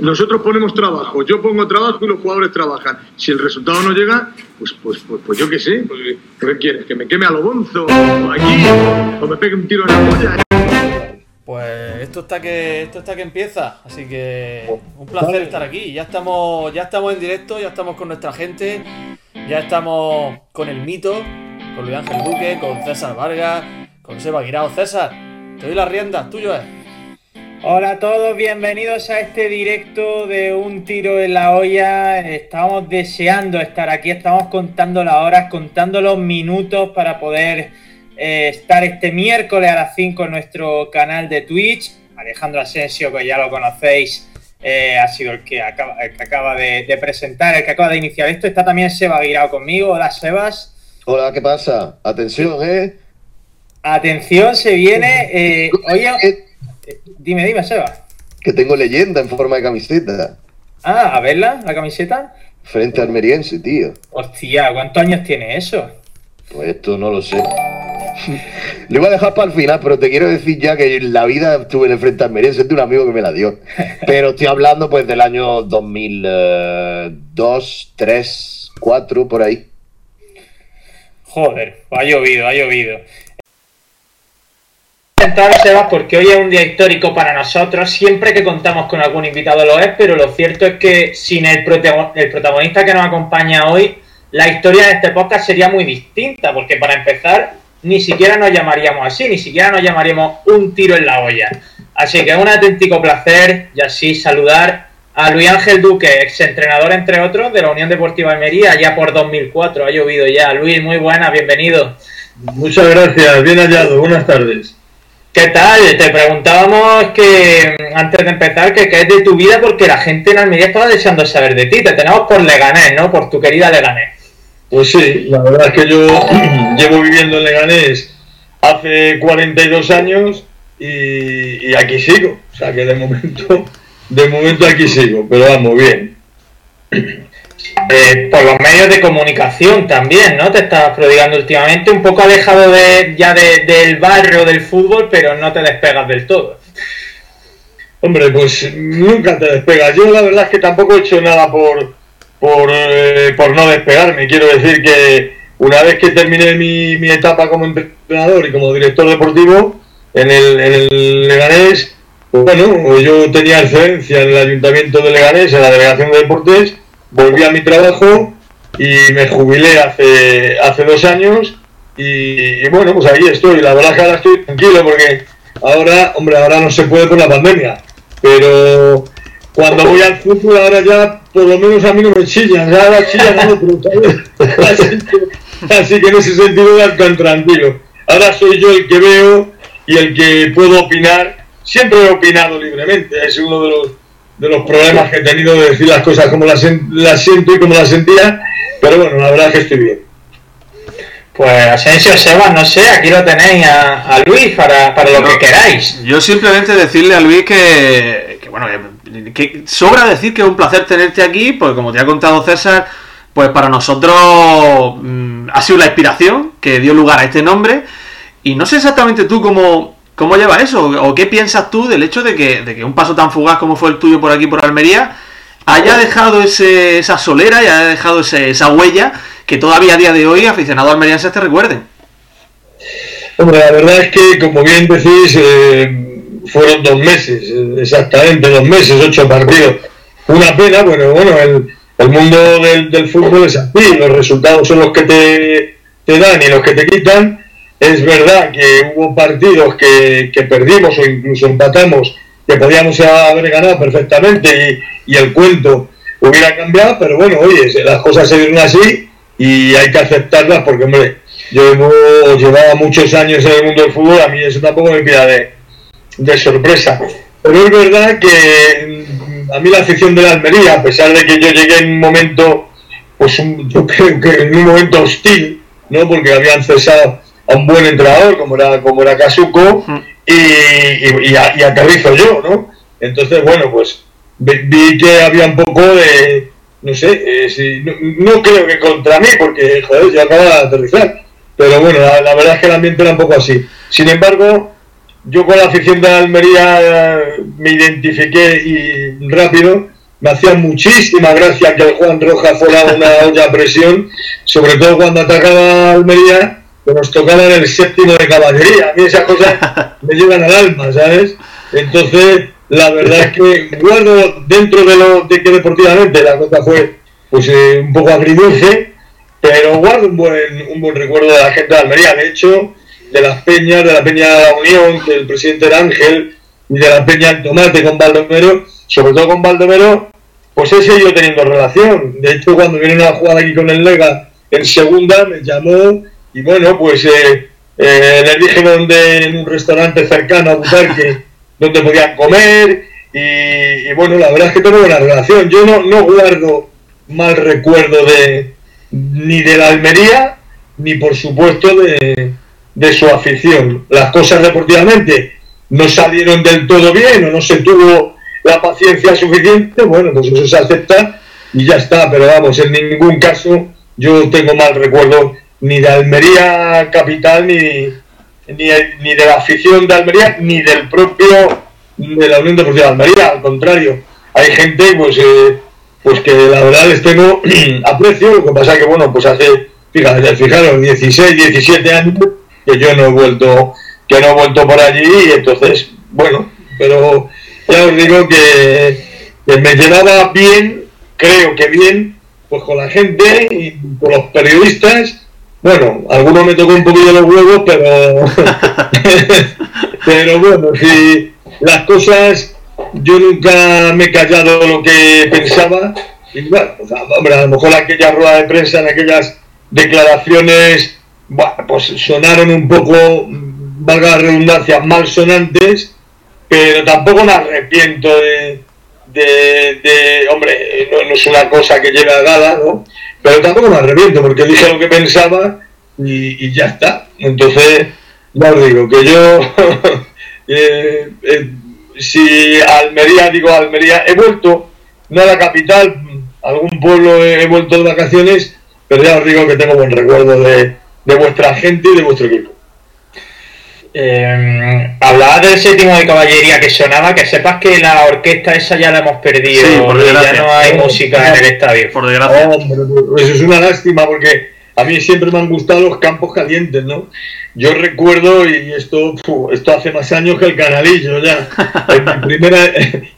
Nosotros ponemos trabajo, yo pongo trabajo y los jugadores trabajan. Si el resultado no llega, pues, pues, pues, pues yo qué sé, pues, ¿qué quieres? ¿Que me queme a lo bonzo? ¿O aquí? ¿O me pegue un tiro en la polla? Pues esto está que esto está que empieza, así que un placer estar aquí. Ya estamos, ya estamos en directo, ya estamos con nuestra gente, ya estamos con el mito, con Luis Ángel Duque, con César Vargas, con Seba Guirao. César, te doy las riendas, tuyo es. Hola a todos, bienvenidos a este directo de Un Tiro en la Olla. Estamos deseando estar aquí, estamos contando las horas, contando los minutos para poder eh, estar este miércoles a las 5 en nuestro canal de Twitch. Alejandro Asensio, que ya lo conocéis, eh, ha sido el que acaba, que acaba de, presentar, el que acaba de iniciar esto. Está también Seba Guirao conmigo. Hola, Sebas. Hola, ¿qué pasa? Atención, ¿eh? Atención, se viene. Eh, oye. Dime, dime, Seba. Que tengo leyenda en forma de camiseta. Ah, a verla, la camiseta. Frente almeriense, tío. Hostia, ¿cuántos años tiene eso? Pues esto no lo sé. Le voy a dejar para el final, pero te quiero decir ya que en la vida estuve en el Frente Almeriense de un amigo que me la dio. Pero estoy hablando pues del año 2002, 3, 4, por ahí. Joder, ha llovido, ha llovido entrar, Sebas, porque hoy es un día histórico para nosotros. Siempre que contamos con algún invitado lo es, pero lo cierto es que sin el, protagonista que nos acompaña hoy, la historia de este podcast sería muy distinta, porque para empezar, ni siquiera nos llamaríamos así, ni siquiera nos llamaríamos un tiro en la olla. Así que es un auténtico placer y así saludar a Luis Ángel Duque, exentrenador entre otros de la Unión Deportiva Almería, ya por 2004, ha llovido ya. Luis, muy buena, bienvenido. Muchas gracias, bien hallado, buenas tardes. ¿Qué tal? Te preguntábamos que antes de empezar que qué es de tu vida porque la gente en Almería estaba deseando saber de ti. Te tenemos por Leganés, ¿no? Por tu querida Leganés. Pues sí, la verdad es que yo llevo viviendo en Leganés hace 42 años y, y aquí sigo. O sea que de momento, de momento aquí sigo, pero vamos bien. Eh, por los medios de comunicación también, ¿no? Te estás prodigando últimamente, un poco alejado de, ya del barrio del fútbol, pero no te despegas del todo. Hombre, pues nunca te despegas. Yo la verdad es que tampoco he hecho nada por, por, eh, no despegarme. Quiero decir que una vez que terminé mi, mi, etapa como entrenador y como director deportivo en el, en Leganés, pues bueno, yo tenía excelencia en el Ayuntamiento de Leganés, en la Delegación de Deportes, volví a mi trabajo y me jubilé hace, hace dos años y, bueno, pues ahí estoy. La verdad que ahora estoy tranquilo porque ahora, hombre, ahora no se puede por la pandemia, pero cuando voy al fútbol ahora ya por lo menos a mí no me chillan, ya ahora chillan a así, que, así que en ese sentido ya tan tranquilo. Ahora soy yo el que veo y el que puedo opinar. Siempre he opinado libremente, es uno de los de los problemas que he tenido de decir las cosas como las, siento y como las sentía, pero bueno, la verdad es que estoy bien. Pues Asensio, Sebas, no sé, aquí lo tenéis a, Luis para, lo que queráis. Yo simplemente decirle a Luis que, bueno, que, sobra decir que es un placer tenerte aquí, porque como te ha contado César, pues para nosotros mm, ha sido la inspiración que dio lugar a este nombre. Y no sé exactamente tú cómo, ¿Cómo lleva eso? ¿O qué piensas tú del hecho de que, un paso tan fugaz como fue el tuyo por aquí, por Almería, haya dejado esa solera y haya dejado esa huella que todavía a día de hoy aficionados almerienses te recuerden? Hombre, la verdad es que, como bien decís, eh, fueron dos meses, exactamente dos meses, ocho partidos. Una pena, bueno, bueno, el, mundo del, fútbol es así, los resultados son los que te, te dan y los que te quitan es verdad que hubo partidos que, perdimos o incluso empatamos que podíamos haber ganado perfectamente y, el cuento hubiera cambiado, pero bueno, oye, las cosas se dieron así y hay que aceptarlas porque, hombre, yo llevaba muchos años en el mundo del fútbol, a mí eso tampoco me pida de, de sorpresa. Pero es verdad que mm, a mí la afición de la Almería, a pesar de que yo llegué en un momento, pues creo que en un momento hostil, ¿no? Porque habían cesado a un buen entrenador como era, como era Kazuko y, y, y, aterrizo yo, ¿no? Entonces, bueno, pues vi que había un poco de, no sé, eh, no, creo que contra mí, porque, joder, yo acaba de aterrizar, pero bueno, la, verdad es que el ambiente era un poco así. Sin embargo, yo con la afición de Almería eh, me identifiqué y rápido. Me hacía muchísima gracia que el Juan Roja fuera una olla a presión, sobre todo cuando atacaba a Almería, que nos tocaba en el séptimo de caballería. A mí esas cosas me llevan al alma, ¿sabes? Entonces, la verdad es que guardo dentro de lo de que deportivamente la cosa fue pues eh, un poco agridulce, pero guardo un buen, un buen recuerdo de la gente de Almería. De hecho, de las peñas, de la peña de la Unión, del presidente era Ángel, y de la peña del Tomate con Baldomero, sobre todo con Baldomero, pues he seguido teniendo relación. De hecho, cuando viene a jugar aquí con el Lega en segunda, me llamó y bueno, pues eh, eh, les dije donde en un restaurante cercano a Butarque donde podían comer y, bueno, la verdad es que tengo buena relación. Yo no, no guardo mal recuerdo de ni de la Almería ni por supuesto de, de su afición. Las cosas deportivamente no salieron del todo bien o no se tuvo la paciencia suficiente, bueno, pues eso se acepta y ya está, pero vamos, en ningún caso yo tengo mal recuerdo ni de Almería Capital, ni, ni, ni de la afición de Almería, ni del propio de la Unión Deportiva de Almería, al contrario, hay gente pues, eh, pues que la verdad les tengo aprecio, lo que pasa que bueno, pues hace, fíjate, fijaros, 16, 17 años que yo no he vuelto, que no he vuelto por allí, y entonces, bueno, pero ya os digo que, me llevaba bien, creo que bien, pues con la gente y con los periodistas. Bueno, algunos me tocó un poquillo los huevos, pero pero bueno, si las cosas yo nunca me he callado lo que pensaba. Y bueno, pues, hombre, a lo mejor aquella rueda de prensa, en aquellas declaraciones, bueno, pues sonaron un poco, valga la redundancia, malsonantes, pero tampoco me arrepiento de, de, hombre, no, es una cosa que lleve a gala, ¿no? Pero tampoco me arrepiento porque dije lo que pensaba y, ya está. Entonces, ya os digo que yo, eh, eh, si Almería, digo Almería, he vuelto, no a la capital, algún pueblo he, vuelto de vacaciones, pero ya os digo que tengo buen recuerdo de, de vuestra gente y de vuestro equipo. Eh, hablaba del séptimo de caballería que sonaba, que sepas que la orquesta esa ya la hemos perdido, ya no hay música en el estadio. Por desgracia. eso es una lástima porque a mí siempre me han gustado los campos calientes, ¿no? Yo recuerdo, y esto, esto hace más años que el canalillo ya, en mi, primera,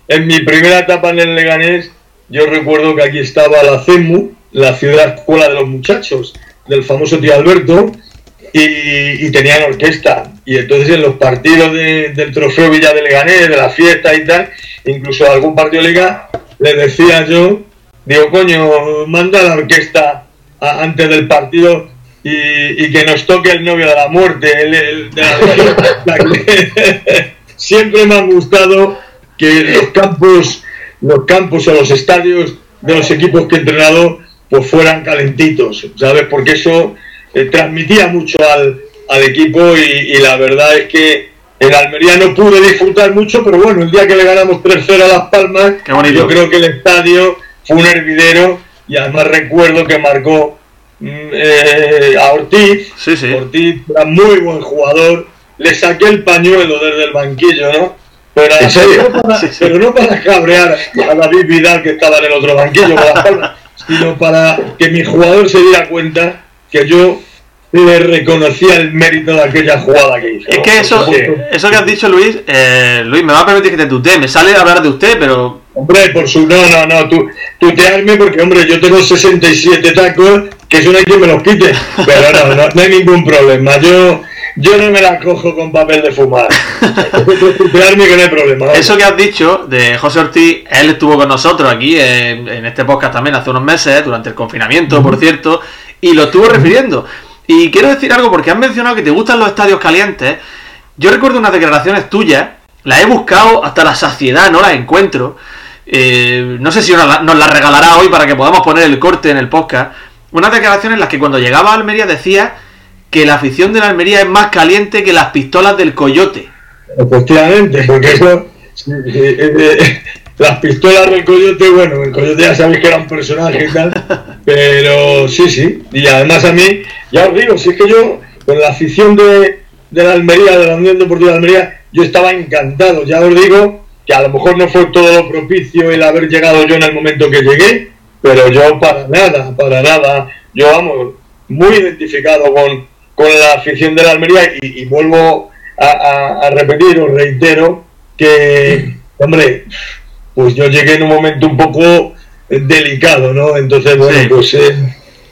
en mi primera etapa en el Leganés, yo recuerdo que aquí estaba la CEMU, la ciudad escuela de los muchachos, del famoso tío Alberto, y, tenían orquesta. Y entonces en los partidos del trofeo Villa de Leganés, de la fiesta y tal, incluso algún partido de liga, le decía yo, digo, coño, manda la orquesta antes del partido y, que nos toque el novio de la muerte. Siempre me ha gustado que los campos, los campos o los estadios de los equipos que he entrenado pues fueran calentitos, ¿sabes? Porque eso eh, transmitía mucho al, al equipo y, la verdad es que en Almería no pude disfrutar mucho, pero bueno, el día que le ganamos 3-0 a Las Palmas, yo creo que el estadio fue un hervidero y además recuerdo que marcó mm, eh, a Ortiz. Ortiz era muy buen jugador. Le saqué el pañuelo desde el banquillo, ¿no? Pero, no para, pero no para cabrear a David Vidal que estaba en el otro banquillo sino para que mi jugador se diera cuenta que yo le reconocía el mérito de aquella jugada que hizo. Es que eso, eso que has dicho, Luis, eh, Luis, me va a permitir que te tutee. Me sale hablar de usted, pero. Hombre, por su. No, no, no. Tu, tutearme porque, hombre, yo tengo 67 tacos, que eso no hay quien me los quite. Pero no, no, no hay ningún problema. Yo. Yo no me la cojo con papel de fumar. tutearme que no hay problema. Eso que has dicho de José Ortiz, él estuvo con nosotros aquí en, en este podcast también hace unos meses, durante el confinamiento, por cierto, y lo estuvo refiriendo. Y quiero decir algo porque has mencionado que te gustan los estadios calientes. Yo recuerdo unas declaraciones tuyas, las he buscado hasta la saciedad, no las encuentro. Eh, no sé si nos las regalará hoy para que podamos poner el corte en el podcast. Unas declaraciones en las que cuando llegaba a Almería decía que la afición de la Almería es más caliente que las pistolas del coyote. Efectivamente, porque eso las pistolas del coyote, bueno, el coyote ya sabéis que era un personaje y tal, pero sí, sí. Y además a mí, ya os digo, si es que yo, con la afición de, de la Almería, de la Unión Deportiva de Almería, yo estaba encantado. Ya os digo que a lo mejor no fue todo lo propicio el haber llegado yo en el momento que llegué, pero yo para nada, para nada, yo vamos, muy identificado con, con la afición de la Almería y, vuelvo a, repetir, os reitero, que, hombre, pues yo llegué en un momento un poco delicado, ¿no? Entonces, bueno, pues eh,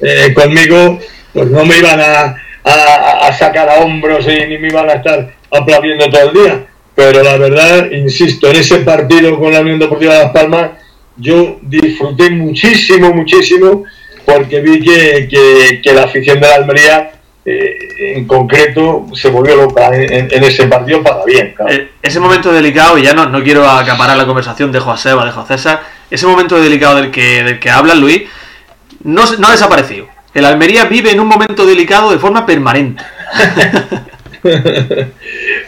eh, conmigo, pues no me iban a, a, sacar a hombros y ni me iban a estar aplaudiendo todo el día. Pero la verdad, insisto, en ese partido con la Unión Deportiva de Las Palmas, yo disfruté muchísimo, muchísimo, porque vi que, que, la afición de la Almería eh, en concreto se volvió loca en, ese partido para bien. Eh, ese momento delicado, y ya no, no quiero acaparar la conversación de José o de José César, ese momento delicado del que, del que habla Luis, no, no ha desaparecido. El Almería vive en un momento delicado de forma permanente.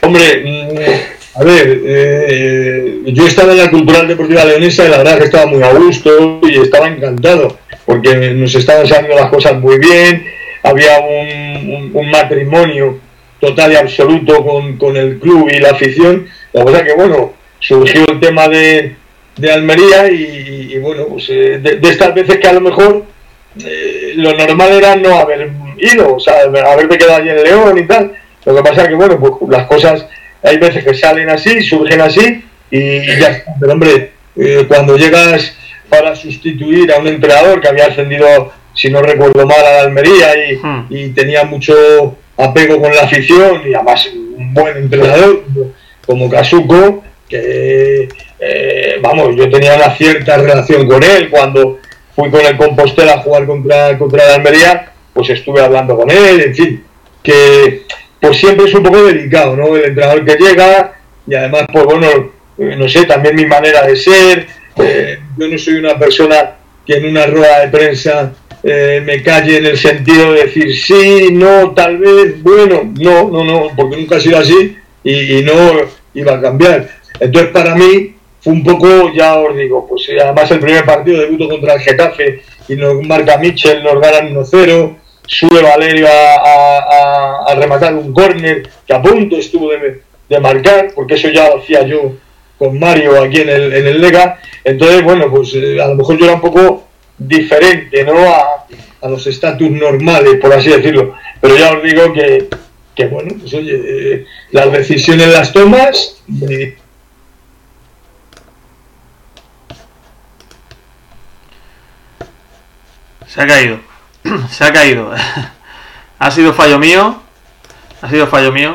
Hombre, mm, a ver, eh, yo estaba en la Cultural Deportiva Leonesa y la verdad que estaba muy a gusto y estaba encantado porque nos estaban saliendo las cosas muy bien, había un, matrimonio total y absoluto con, el club y la afición. La verdad que, bueno, surgió el tema de, Almería y, bueno, pues eh, de, estas veces que a lo mejor eh, lo normal era no haber ido, o sea, haberte quedado allí en León y tal. Lo que pasa es que, bueno, pues las cosas hay veces que salen así, surgen así y, ya está. Pero, hombre, eh, cuando llegas para sustituir a un entrenador que había ascendido, si no recuerdo mal, a la Almería y, hmm. y tenía mucho apego con la afición y además un buen entrenador como Casuco, que, eh, vamos, yo tenía una cierta relación con él cuando fui con el Compostela a jugar contra, contra la Almería, pues estuve hablando con él, en fin, que pues siempre es un poco delicado, ¿no? El entrenador que llega y además, pues bueno, eh, no sé, también mi manera de ser, eh, yo no soy una persona que en una rueda de prensa eh, me calle en el sentido de decir sí, no, tal vez, bueno, no, no, no, porque nunca ha sido así y, y no iba a cambiar. Entonces, para mí, fue un poco, ya os digo, pues eh, además el primer partido debuto contra el Getafe y nos marca Mitchell, nos ganan 1-0, sube Valerio a, rematar un córner que a punto estuvo de, marcar, porque eso ya lo hacía yo con Mario aquí en el, en el Lega, entonces bueno, pues eh, a lo mejor yo era un poco diferente, ¿no? A, los estatus normales, por así decirlo, pero ya os digo que, que bueno, pues oye, eh, las decisiones las tomas, Se ha caído. Se ha caído. ha sido fallo mío. Ha sido fallo mío.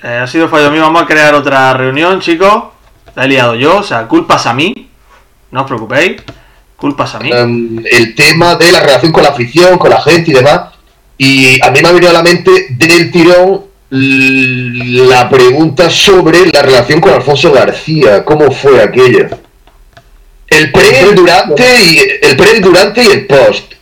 Eh, ha sido fallo mío. Vamos a crear otra reunión, chicos. La he liado yo. O sea, culpas a mí. No os preocupéis. Culpas a mí. Em, el tema de la relación con la afición, con la gente y demás. Y a mí me ha venido a la mente del tirón la pregunta sobre la relación con Alfonso García. ¿Cómo fue aquella? El pre, el durante y el pre, durante y el post.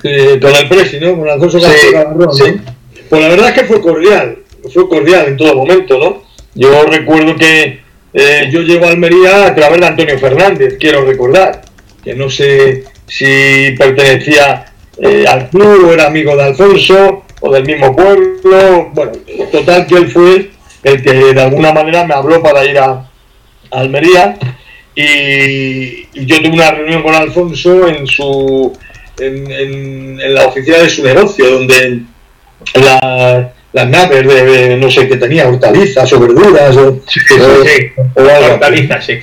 con el presi, ¿no? Con Alfonso García sí, Pues la verdad es que fue cordial, fue cordial en todo momento, ¿no? Yo recuerdo que eh, yo llego a Almería a través de Antonio Fernández, quiero recordar, que no sé si pertenecía eh, al club o era amigo de Alfonso o del mismo pueblo. Bueno, total que él fue el que de alguna manera me habló para ir a Almería y, yo tuve una reunión con Alfonso en su en, la oficina de su negocio, donde las naves de, no sé qué tenía, hortalizas o verduras, o, sí, hortalizas, sí.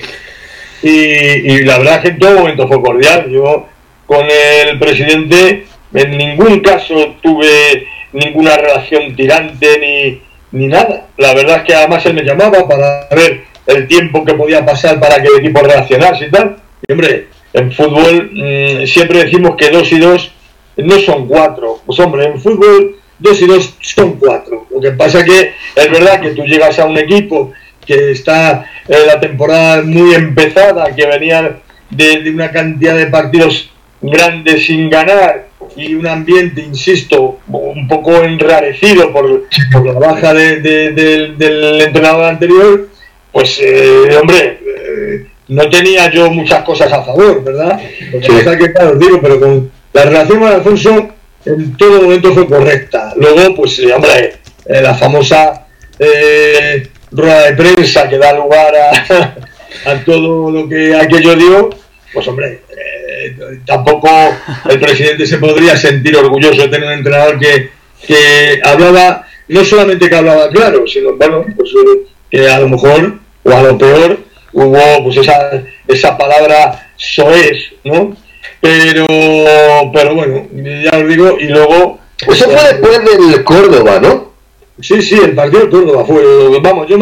Y, la verdad es que en todo momento fue cordial. Yo con el presidente en ningún caso tuve ninguna relación tirante ni, ni nada. La verdad es que además él me llamaba para ver el tiempo que podía pasar para que el equipo reaccionase y tal. Y hombre, en fútbol mm, siempre decimos que dos y dos no son cuatro. Pues hombre, en fútbol dos y dos son cuatro. Lo que pasa que es verdad que tú llegas a un equipo que está en la temporada muy empezada, que venía de, una cantidad de partidos grandes sin ganar y un ambiente, insisto, un poco enrarecido por, la baja del entrenador anterior, pues, eh, hombre, eh, no tenía yo muchas cosas a favor, ¿verdad? Lo que que, claro, digo, pero con la relación con Alfonso, en todo momento fue correcta. Luego, pues, eh, hombre, eh, la famosa eh, rueda de prensa que da lugar a, a todo lo que aquello dio, pues, hombre, tampoco el presidente se podría sentir orgulloso de tener un entrenador que, que hablaba, no solamente que hablaba claro, sino, bueno, pues que a lo mejor, o a lo peor, hubo pues esa, esa palabra soez, ¿no? Pero, pero bueno, ya os digo, y luego... Eso fue después del Córdoba, ¿no? Sí, sí, el partido de Córdoba fue. Vamos, yo,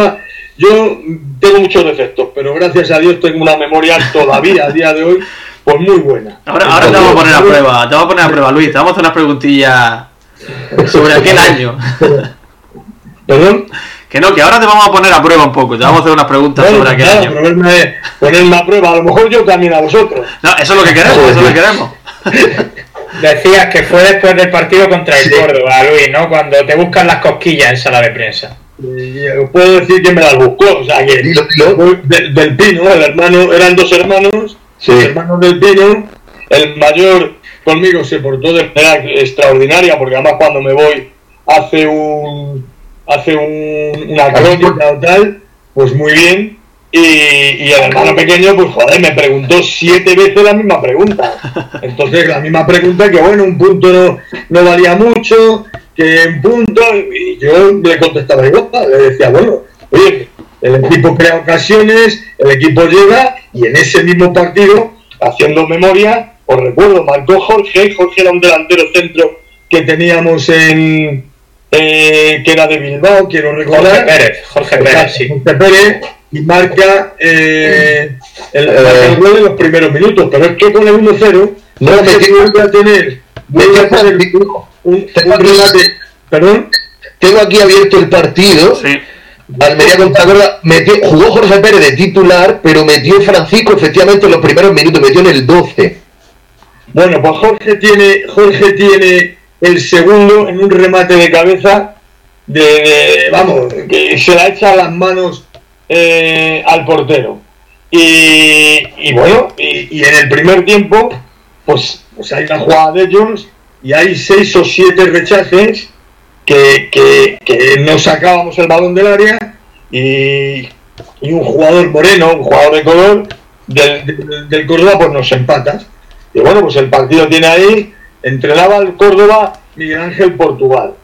yo tengo muchos defectos, pero gracias a Dios tengo una memoria todavía a día de hoy, pues muy buena. Ahora, ahora te vamos a poner a prueba, te vamos a poner a prueba, Luis. Te vamos a hacer unas preguntillas sobre aquel año. Perdón. Que no, que ahora te vamos a poner a prueba un poco. Te vamos a hacer unas preguntas Bueno, sobre aquel claro, año. ponerme, ponerme a prueba, a lo mejor yo también a vosotros. No, eso es lo que queremos, eso es lo que queremos. Decías que fue después del partido contra el Sí. Córdoba, Luis, ¿no? Cuando te buscan las cosquillas en sala de prensa. Y os puedo decir que me las buscó, o sea que Dilo, dilo. del Pino, el hermano, eran dos hermanos, Sí. los hermanos del Pino, el mayor conmigo se portó de manera extraordinaria, porque además cuando me voy hace un hace un, una crónica o tal, pues muy bien, y, y el hermano pequeño, pues joder, me preguntó siete veces la misma pregunta. Entonces, la misma pregunta que, bueno, un punto no, no valía mucho, que un punto, y yo le contestaba igual, le decía, bueno, oye, el equipo crea ocasiones, el equipo llega, y en ese mismo partido, haciendo memoria, os recuerdo, marcó Jorge, Jorge era un delantero centro que teníamos en... eh, que era de Bilbao, quiero Jorge recordar. Pérez, Jorge Pérez, sí. Jorge Pérez y marca eh, el, Eh. marca el gol en los primeros minutos, pero es que con el 1-0 No, se vuelve a tener, vuelve a tener un, un remate, perdón, Tengo aquí abierto el partido. Sí. Almería contra Córdoba, metió, jugó Jorge Pérez de titular, pero metió Francisco efectivamente en los primeros minutos, metió en el 12. bueno, pues Jorge tiene, Jorge tiene el segundo en un remate de cabeza de, vamos, que se la echa a las manos eh, al portero. Y, y bueno, y, en el primer tiempo, pues, pues hay una jugada de ellos y hay seis o siete rechaces que, que, que no sacábamos el balón del área y, y un jugador moreno, un jugador de color del, del, del Córdoba, pues nos empatas. Y bueno, pues el partido tiene ahí, entrenaba el Córdoba Miguel Ángel Portugal.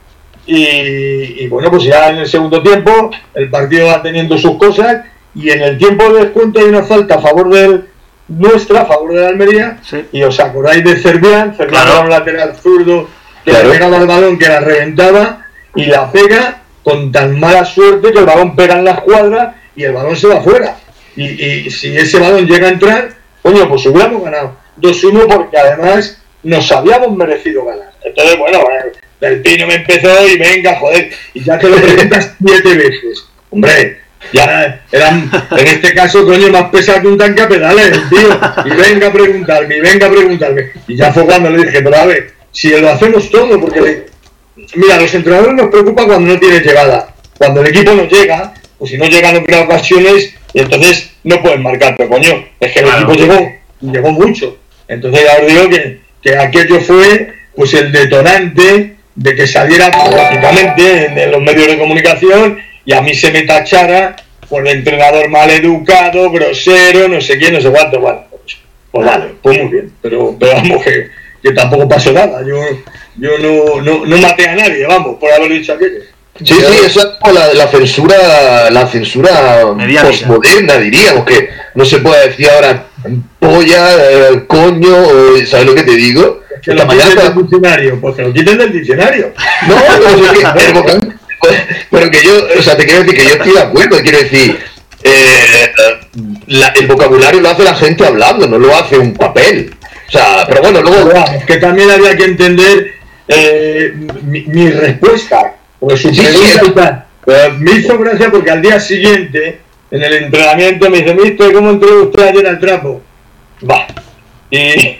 Y, y bueno, pues ya en el segundo tiempo el partido va teniendo sus cosas y en el tiempo de descuento hay una falta a favor del nuestra, a favor de la Almería. Sí. Y os acordáis de Cervián, Cervián Claro. era un lateral zurdo que Claro. le pegaba al balón, que la reventaba y la pega con tan mala suerte que el balón pega en la escuadra y el balón se va fuera. Y, y si ese balón llega a entrar, coño, pues hubiéramos ganado 2-1 porque además nos habíamos merecido ganar. Entonces, bueno, eh, del Pino me empezó y venga, joder, y ya te lo preguntas siete veces. Hombre, ya eran, en este caso, coño, más pesado que un tanque a pedales, tío. Y venga a preguntarme, y venga a preguntarme. Y ya fue cuando le dije, pero a ver, si lo hacemos todo, porque le- Mira, los entrenadores nos preocupan cuando no tienes llegada. Cuando el equipo no llega, pues si no llega no crea ocasiones, y entonces no pueden marcar, pero coño, es que el Claro. equipo llegó, llegó mucho. Entonces ya os digo que, que aquello fue pues el detonante de que saliera prácticamente en, en los medios de comunicación y a mí se me tachara por el entrenador mal educado, grosero, no sé quién, no sé cuánto. Bueno, pues, pues vale, pues muy bien, pero, pero vamos, que, que tampoco pasó nada. Yo, yo no, no, no maté a nadie, vamos, por haber dicho aquello. Sí, sí, eso es como la, la censura, la censura postmoderna, diríamos, que no se puede decir ahora polla, eh, coño, o- ¿sabes lo que te digo? Que Esta lo quiten del diccionario, pues que lo quiten del diccionario. No, que- pero, que yo, o sea, te quiero decir que yo estoy de acuerdo, quiero decir, eh, la- el vocabulario lo hace la gente hablando, no lo hace un papel. O sea, pero bueno, luego... Que también había que entender eh, mi, mi respuesta. Tal. Pero me hizo gracia porque al día siguiente, en el entrenamiento, me dice, ¿viste cómo entró usted ayer al trapo? Va. Y,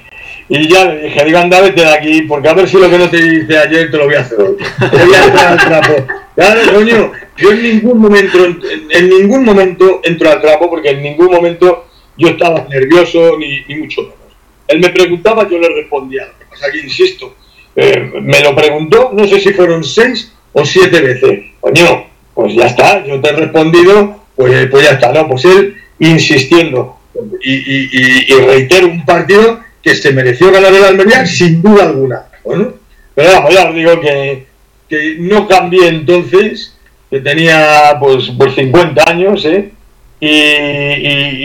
y ya le dije, digo, anda, vete de aquí, porque a ver si lo que no te hice ayer te lo voy a hacer hoy. Te voy a entrar al trapo. Claro, coño, yo en ningún momento, en, en ningún momento entro al trapo, porque en ningún momento yo estaba nervioso, ni, ni mucho menos. Él me preguntaba, yo le respondía. Lo que pasa que, insisto, eh, me lo preguntó, no sé si fueron seis o siete veces. Coño, pues ya está, yo te he respondido, pues, pues ya está, ¿no? Pues él insistiendo y, y, y, reitero un partido que se mereció ganar el Almería sin duda alguna. Bueno, pero vamos, ya os digo que, que no cambié entonces, que tenía pues, pues 50 años, ¿eh? Y,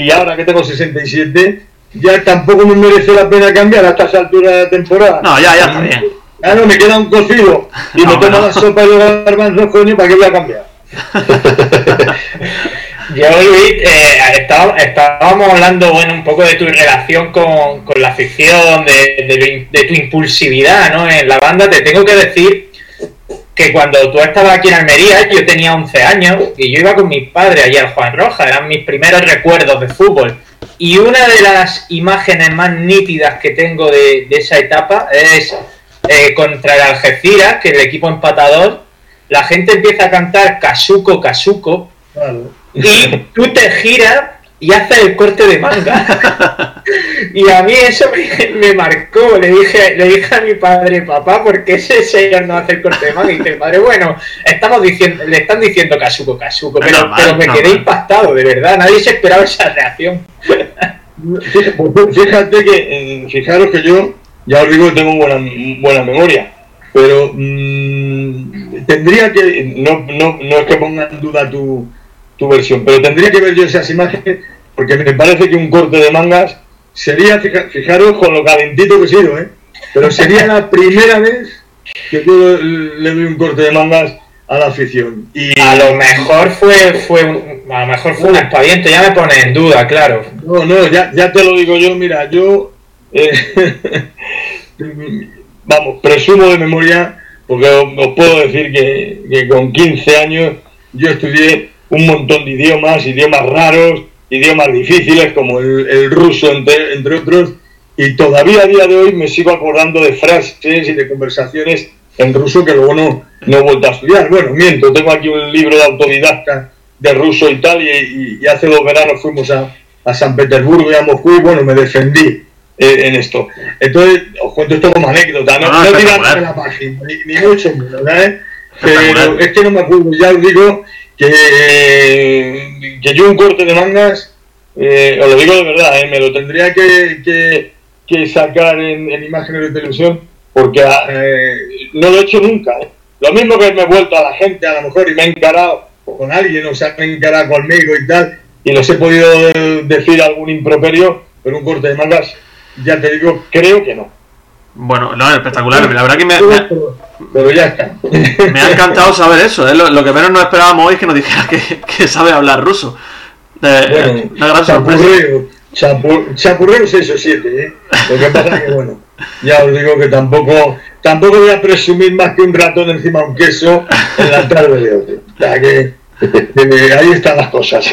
y, ahora que tengo 67, ya tampoco me merece la pena cambiar a estas alturas de la temporada. No, ya, ya está bien. Claro, me queda un cocido y me tomo la sopa de garbanzos, coño, ¿para qué voy a cambiar? Yo, Luis, eh, estábamos hablando bueno, un poco de tu relación con, la afición, de, de, tu impulsividad ¿no? en la banda. Te tengo que decir que cuando tú estabas aquí en Almería, yo tenía 11 años y yo iba con mis padres allí al Juan Roja, eran mis primeros recuerdos de fútbol. Y una de las imágenes más nítidas que tengo de, esa etapa es eh, contra el Algeciras, que el equipo empatador, la gente empieza a cantar Casuco, Casuco. Y tú te giras y haces el corte de manga. y a mí eso me, marcó. Le dije, le dije a mi padre, papá, ¿por qué ese señor no hace el corte de manga? Y dice, padre, bueno, estamos diciendo, le están diciendo Casuco, Casuco, pero, pero me quedé impactado, de verdad. Nadie se esperaba esa reacción. Fíjate que, eh, fijaros que yo, ya os digo que tengo buena, buena memoria, pero mmm, tendría que, no, no, no es que ponga en duda tu tu versión. Pero tendría que ver yo esas imágenes porque me parece que un corte de mangas sería, fijaros con lo calentito que he sido, ¿eh? pero sería la primera vez que yo le doy un corte de mangas a la afición. Y a lo mejor fue, fue a lo mejor fue un expediente, ya me pone en duda, claro. No, no, ya, ya te lo digo yo, mira, yo eh, vamos, presumo de memoria, porque os, puedo decir que, con 15 años yo estudié un montón de idiomas, idiomas raros, idiomas difíciles como el, ruso, entre, otros, y todavía a día de hoy me sigo acordando de frases y de conversaciones en ruso que luego no, no he vuelto a estudiar. Bueno, miento, tengo aquí un libro de autodidacta de ruso y tal, y, hace dos veranos fuimos a, a, San Petersburgo y a Moscú, y bueno, me defendí en esto. Entonces, os cuento esto como anécdota, no, no, no la página, ni, mucho menos, ¿eh? Pero es que no me acuerdo, ya os digo que, que yo un corte de mangas, eh, os lo digo de verdad, eh, me lo tendría que, que, sacar en, imágenes de televisión porque eh, no lo he hecho nunca. Eh. Lo mismo que me he vuelto a la gente a lo mejor y me he encarado con alguien o se ha encarado conmigo y tal y les he podido decir algún improperio, pero un corte de mangas, ya te digo, creo que no. Bueno, no, espectacular. La verdad que me, pero ya está. Me ha encantado saber eso. ¿eh? Lo, que menos no esperábamos hoy es que nos dijera que, sabe hablar ruso. Eh, una gran chapurreo, chapurreo 6 o 7. ¿eh? Lo que pasa es que, bueno, ya os digo que tampoco tampoco voy a presumir más que un ratón encima de un queso en la tarde de otro. O sea que, que ahí están las cosas.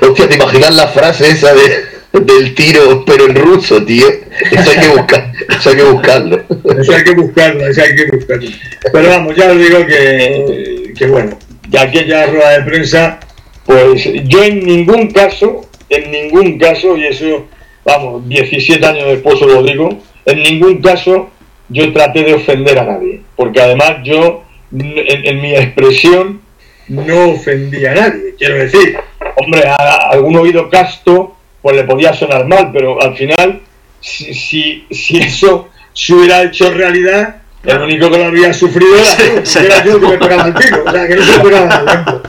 Hostia, ¿te imaginas la frase esa de del tiro, pero en ruso, tío. Eso hay que buscar, eso hay que buscarlo. Eso hay que buscarlo, eso hay que buscarlo. Pero vamos, ya os digo que, que bueno, ya aquella rueda de prensa, pues yo en ningún caso, en ningún caso, y eso, vamos, 17 años después os lo digo, en ningún caso yo traté de ofender a nadie, porque además yo, en, mi expresión, no ofendí a nadie. Quiero decir, hombre, a algún oído casto pues le podía sonar mal, pero al final, si, si, eso se hubiera hecho realidad, el único que lo había sufrido era, yo que me pegaba el tiro, o sea, que no se pegaba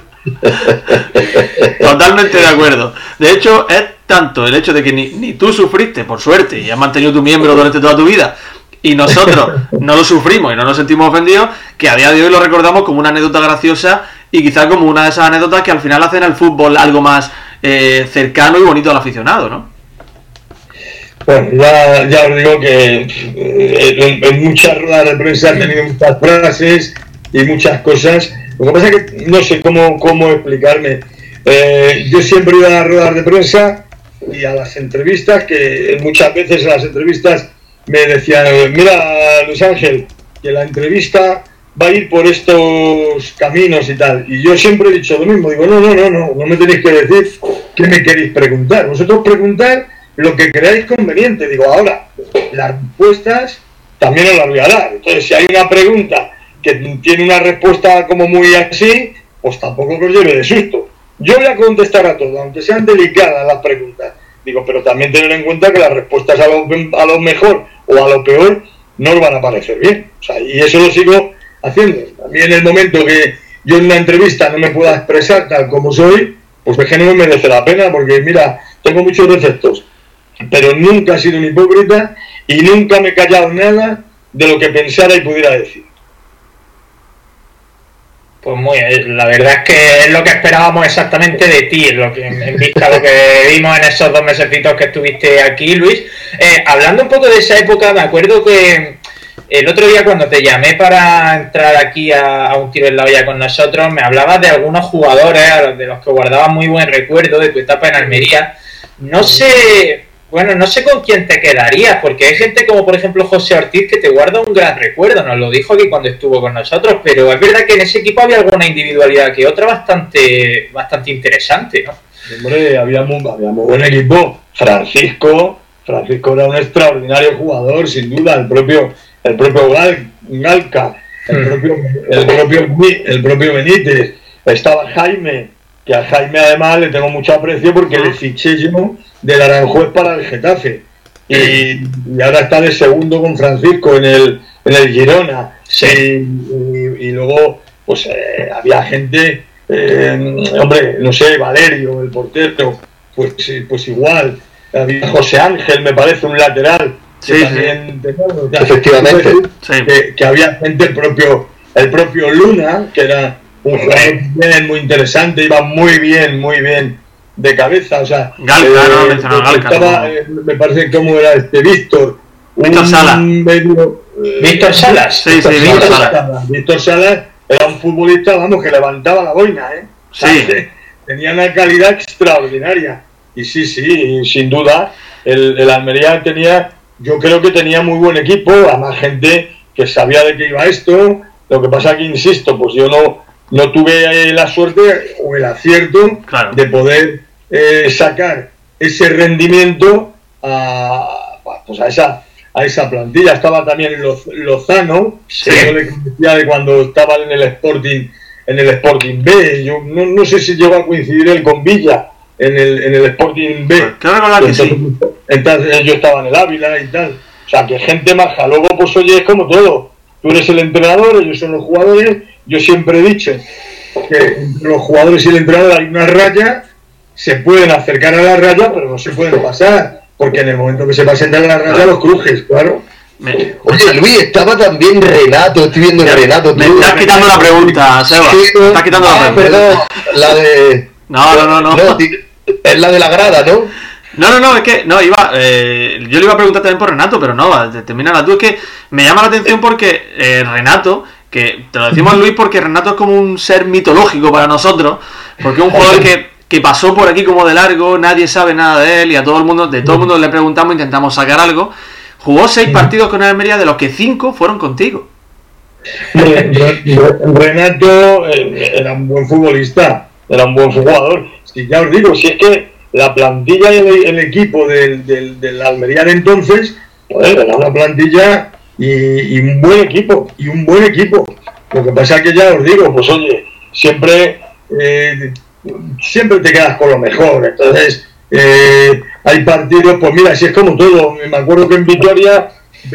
Totalmente de acuerdo. De hecho, es tanto el hecho de que ni, ni tú sufriste, por suerte, y has mantenido tu miembro durante toda tu vida, y nosotros no lo sufrimos y no nos sentimos ofendidos, que a día de hoy lo recordamos como una anécdota graciosa y quizá como una de esas anécdotas que al final hacen al fútbol algo más eh, cercano y bonito al aficionado, ¿no? Bueno, ya, ya os digo que eh, en, muchas ruedas de prensa han tenido muchas frases y muchas cosas. Lo que pasa es que no sé cómo, cómo explicarme. Eh, yo siempre iba a las ruedas de prensa y a las entrevistas, que muchas veces en las entrevistas me decían, mira Luis Ángel, que la entrevista va a ir por estos caminos y tal. Y yo siempre he dicho lo mismo, digo, no, no, no, no, no me tenéis que decir qué me queréis preguntar. Vosotros preguntar lo que creáis conveniente. Digo, ahora, las respuestas también os las voy a dar. Entonces, si hay una pregunta que tiene una respuesta como muy así, pues tampoco que os lleve de susto. Yo voy a contestar a todo, aunque sean delicadas las preguntas. Digo, pero también tener en cuenta que las respuestas a lo, a lo mejor o a lo peor no os van a parecer bien. O sea, y eso lo sigo haciendo. También en el momento que yo en una entrevista no me pueda expresar tal como soy, pues es que no me merece la pena, porque mira, tengo muchos defectos, pero nunca he sido un hipócrita y nunca me he callado nada de lo que pensara y pudiera decir. Pues muy bien, la verdad es que es lo que esperábamos exactamente de ti, lo que, en vista a lo que vimos en esos dos mesecitos que estuviste aquí, Luis. Eh, hablando un poco de esa época, me acuerdo que el otro día cuando te llamé para entrar aquí a, un tiro en la olla con nosotros, me hablabas de algunos jugadores de los que guardabas muy buen recuerdo de tu etapa en Almería. No sé, bueno, no sé con quién te quedarías, porque hay gente como por ejemplo José Ortiz que te guarda un gran recuerdo, nos lo dijo aquí cuando estuvo con nosotros, pero es verdad que en ese equipo había alguna individualidad que otra bastante, bastante interesante, ¿no? Hombre, había muy, había muy buen equipo. Francisco, Francisco era un extraordinario jugador, sin duda, el propio, el propio Galca, el hmm. propio, el propio, el propio Benítez, estaba Jaime, que a Jaime además le tengo mucho aprecio porque le fiché yo del Aranjuez para el Getafe. Y, ahora está de segundo con Francisco en el, en el Girona. Y, luego, pues eh, había gente, eh, hombre, no sé, Valerio, el portero, pues, pues igual. Había José Ángel, me parece, un lateral. Sí, también efectivamente. Que, que, había gente, el propio, el propio Luna, que era un jugador muy interesante, iba muy bien, muy bien de cabeza. O sea, Galca, no eh, Galca. Estaba, eh, me parece como era este Víctor. Víctor Sala. Medio, eh, Víctor Salas. Sí, sí, Víctor Salas. Víctor Salas era un futbolista, vamos, que levantaba la boina, ¿eh? sí. Tenía una calidad extraordinaria. Y sí, sí, sin duda, el, el Almería tenía, yo creo que tenía muy buen equipo, además gente que sabía de qué iba esto. Lo que pasa que, insisto, pues yo no, no tuve la suerte o el acierto de poder eh, sacar ese rendimiento a, pues a, esa, a esa plantilla. Estaba también Lozano, que yo le conocía de cuando estaba en el Sporting en el Sporting B. Yo no, sé si llegó a coincidir él con Villa en el, en el Sporting B. Pues entonces, yo estaba en el Ávila y tal. O sea, que gente maja. Luego, pues oye, es como todo. Tú eres el entrenador, ellos son los jugadores. Yo siempre he dicho que entre los jugadores y el entrenador hay una raya se pueden acercar a la raya, pero no se pueden pasar, porque en el momento que se pasen de la raya los crujes, claro. Oye, Luis, estaba también Renato, estoy viendo Renato. Me estás quitando la pregunta, Seba. me estás quitando la ah, pregunta. Perdón, la de... No, no, no, no. Es la de la grada, ¿no? No, no, no, es que, no, iba, eh, yo le iba a preguntar también por Renato, pero no, termina tú. Es que me llama la atención porque eh, Renato, que te lo decimos Luis porque Renato es como un ser mitológico para nosotros, porque es un jugador que que pasó por aquí como de largo, nadie sabe nada de él y a todo el mundo, de todo el mundo le preguntamos, intentamos sacar algo. Jugó seis partidos con Almería, de los que cinco fueron contigo. Renato eh, era un buen futbolista, era un buen jugador. Si ya os digo, si es que la plantilla y el, equipo del, del, Almería de entonces, era una plantilla y, un buen equipo, y un buen equipo. Lo que pasa es que ya os digo, pues oye, siempre eh, siempre te quedas con lo mejor. Entonces, eh, hay partidos, pues mira, si es como todo. Me acuerdo que en Vitoria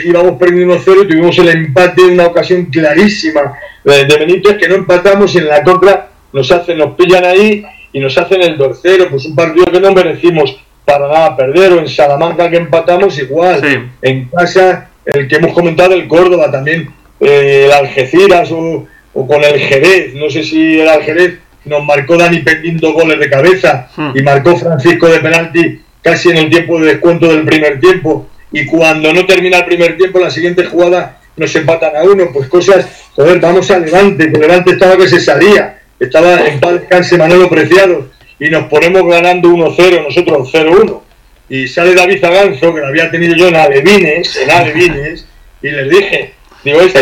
íbamos perdiendo 1-0 y tuvimos el empate en una ocasión clarísima de, Benítez que no empatamos y en la contra nos hacen, nos pillan ahí y nos hacen el 2-0. Pues un partido que no merecimos para nada perder. O en Salamanca que empatamos igual. En casa, el que hemos comentado, el Córdoba también, eh, el Algeciras o, o con el Jerez. No sé si el Jerez nos marcó Dani Pendín dos goles de cabeza hmm. y marcó Francisco de penalti casi en el tiempo de descuento del primer tiempo. Y cuando no termina el primer tiempo, la siguiente jugada nos empatan a uno. Pues cosas, joder, vamos a Levante, que Levante estaba que se salía, estaba en paz descanse Manolo Preciado, y nos ponemos ganando 1-0, nosotros 0-1. Y sale David Zaganzo, que lo había tenido yo en Alevines, en Alevines, y les dije, digo, este,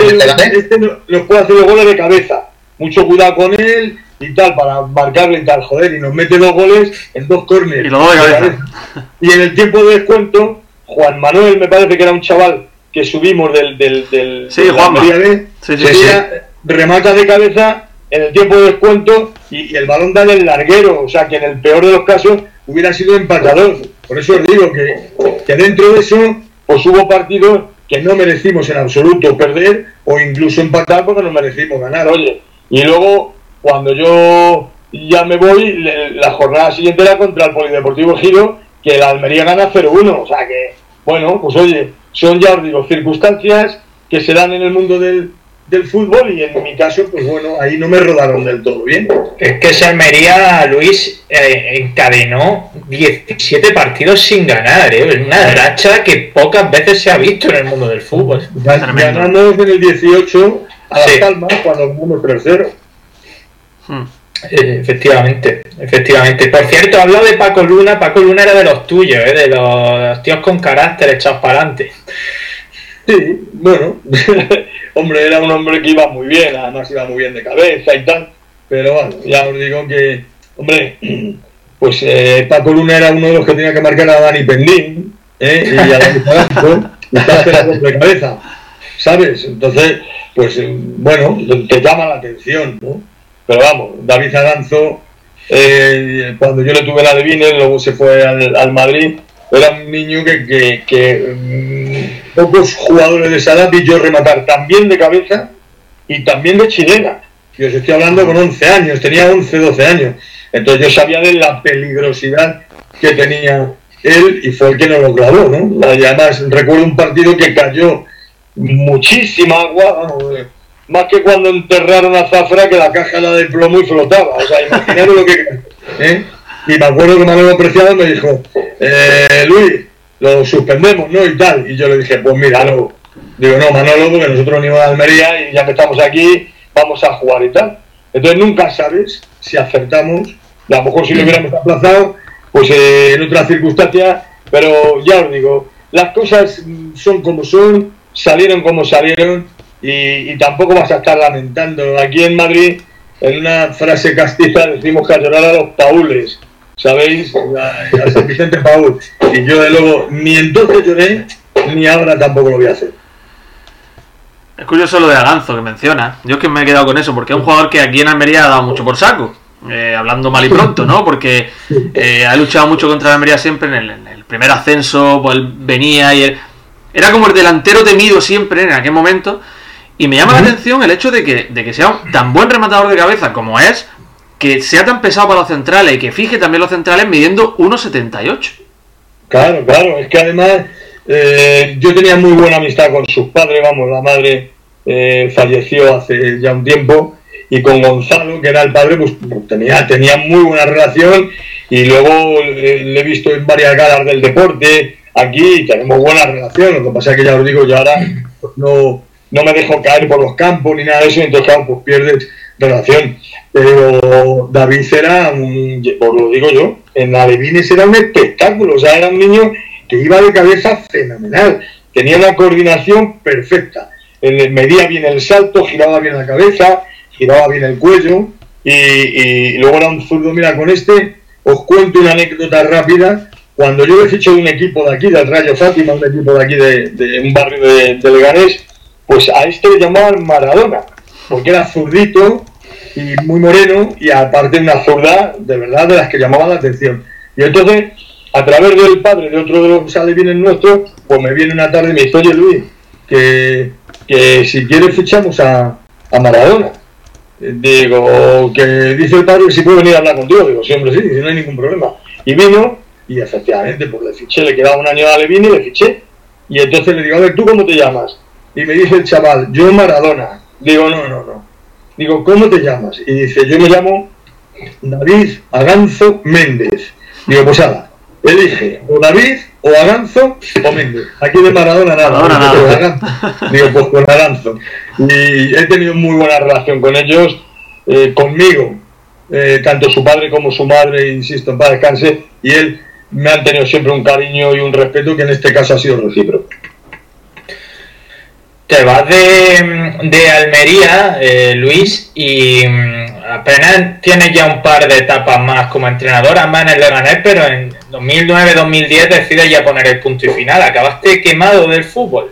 este nos puede hacer los goles de cabeza, mucho cuidado con él, y tal, para marcarle y tal, joder, y nos mete dos goles en dos córneres. Y, y en el tiempo de descuento, Juan Manuel, me parece que era un chaval que subimos del. del, del Sí, de B, Sí, remata de cabeza en el tiempo de descuento y, el balón da del larguero, o sea que en el peor de los casos hubiera sido empatador. Por eso os digo que, que dentro de eso, pues hubo partidos que no merecimos en absoluto perder o incluso empatar porque no merecimos ganar, oye. Y luego, cuando yo ya me voy, le- la jornada siguiente era contra el Polideportivo Giro, que la Almería gana 0-1, o sea que, bueno, pues oye, son ya os digo, circunstancias que se dan en el mundo del, del fútbol y en mi caso, pues bueno, ahí no me rodaron del todo bien. Es que ese Almería, Luis, eh, encadenó 17 partidos sin ganar, ¿eh? Una racha que pocas veces se ha visto en el mundo del fútbol. Gan- Tremendo. Ganamos en el 18 a Las Sí. Palmas cuando fuimos 3-0. Hmm. Eh, efectivamente, efectivamente. Por cierto, hablo de Paco Luna. Paco Luna era de los tuyos, ¿eh? de los tíos con carácter echados para adelante. Sí, bueno, hombre, era un hombre que iba muy bien, además iba muy bien de cabeza y tal, pero bueno, ya os digo que, hombre, pues eh, Paco Luna era uno de los que tenía que marcar a Dani Pendín, ¿eh? y a Dani Zagasco, y de cabeza, ¿sabes? Entonces, pues eh, bueno, te llama la atención, ¿no? Pero vamos, David Aranzo, eh, cuando yo le tuve la de Vine, luego se fue al Madrid, era un niño que, que, mm, pocos jugadores de esa edad vi rematar también de cabeza y también de chilena. Yo os estoy hablando con 11 años, tenía 11, 12 años. Entonces yo sabía de la peligrosidad que tenía él y fue el que nos lo clavó, ¿no? Además recuerdo un partido que cayó muchísima agua, eh, más que cuando enterraron a Zafra que la caja era de plomo y flotaba. O sea, imaginaros lo que... ¿eh? Y me acuerdo que Manolo Preciado me dijo, eh, Luis, lo suspendemos, ¿no? Y tal. Y yo le dije, pues mira, no. Digo, no, Manolo, porque nosotros venimos de Almería y ya que estamos aquí, vamos a jugar y tal. Entonces nunca sabes si acertamos. A lo mejor si lo hubiéramos aplazado, pues eh, en otras circunstancias. Pero ya os digo, las cosas son como son, salieron como salieron y, y tampoco vas a estar lamentando. Aquí en Madrid, en una frase castiza, decimos que a llorar a los paules. ¿Sabéis? A, a San Vicente Paul. Y yo, de luego, ni entonces lloré, ni ahora tampoco lo voy a hacer. Es curioso lo de Aganzo que menciona. Yo es que me he quedado con eso, porque es un jugador que aquí en Almería ha dado mucho por saco. Eh, hablando mal y pronto, ¿no? Porque eh, ha luchado mucho contra la Almería siempre en el, en el primer ascenso, pues él venía y él- era como el delantero temido siempre en aquel momento. Y me llama la atención el hecho de que, de que sea un tan buen rematador de cabeza como es, que sea tan pesado para los centrales y que fije también los centrales midiendo 1,78. Claro, claro, es que además eh, yo tenía muy buena amistad con sus padres, vamos, la madre eh, falleció hace ya un tiempo y con Gonzalo, que era el padre, pues, pues, tenía, tenía muy buena relación y luego le he visto en varias galas del deporte aquí y tenemos buena relación, lo que pasa es que ya os digo, yo ahora pues, no, no me dejo caer por los campos ni nada de eso, entonces claro, pues pierdes relación. Pero David era un, os lo digo yo, en Alevines era un espectáculo, o sea, era un niño que iba de cabeza fenomenal, tenía una coordinación perfecta, Él medía bien el salto, giraba bien la cabeza, giraba bien el cuello. Y, luego era un zurdo, mira, con este os cuento una anécdota rápida, cuando yo le fiché de un equipo de aquí, del Rayo Fátima, un equipo de aquí de, de un barrio de, de Leganés, pues a este le llamaban Maradona, porque era zurdito y muy moreno y aparte una zurda de verdad de las que llamaban la atención. Y entonces, a través del padre de otro de los alevines nuestros, pues me viene una tarde y me dice, oye Luis, que, que si quieres fichamos a, a Maradona. Digo, que dice el padre si puede venir a hablar contigo. Digo, sí, hombre, sí, no hay ningún problema. Y vino, y efectivamente, pues le fiché, le quedaba un año de alevine y le fiché. Y entonces le digo, a ver, ¿tú cómo te llamas? Y me dice el chaval, yo Maradona. Digo, no, no, no. Digo, ¿cómo te llamas? Y dice, yo me llamo David Aganzo Méndez. Digo, pues nada, elige o David, o Aganzo, o Méndez. Aquí de Maradona nada. Maradona nada. Digo, pues con Aganzo. Y he tenido muy buena relación con ellos, eh, conmigo, eh, tanto su padre como su madre, insisto, en paz descanse, y él me han tenido siempre un cariño y un respeto que en este caso ha sido recíproco. Te vas de, de Almería, eh, Luis, y mm, apenas tienes ya un par de etapas más como entrenador, además en el Leganés, pero en, 2009-2010 decides ya poner el punto y final. Acabaste quemado del fútbol.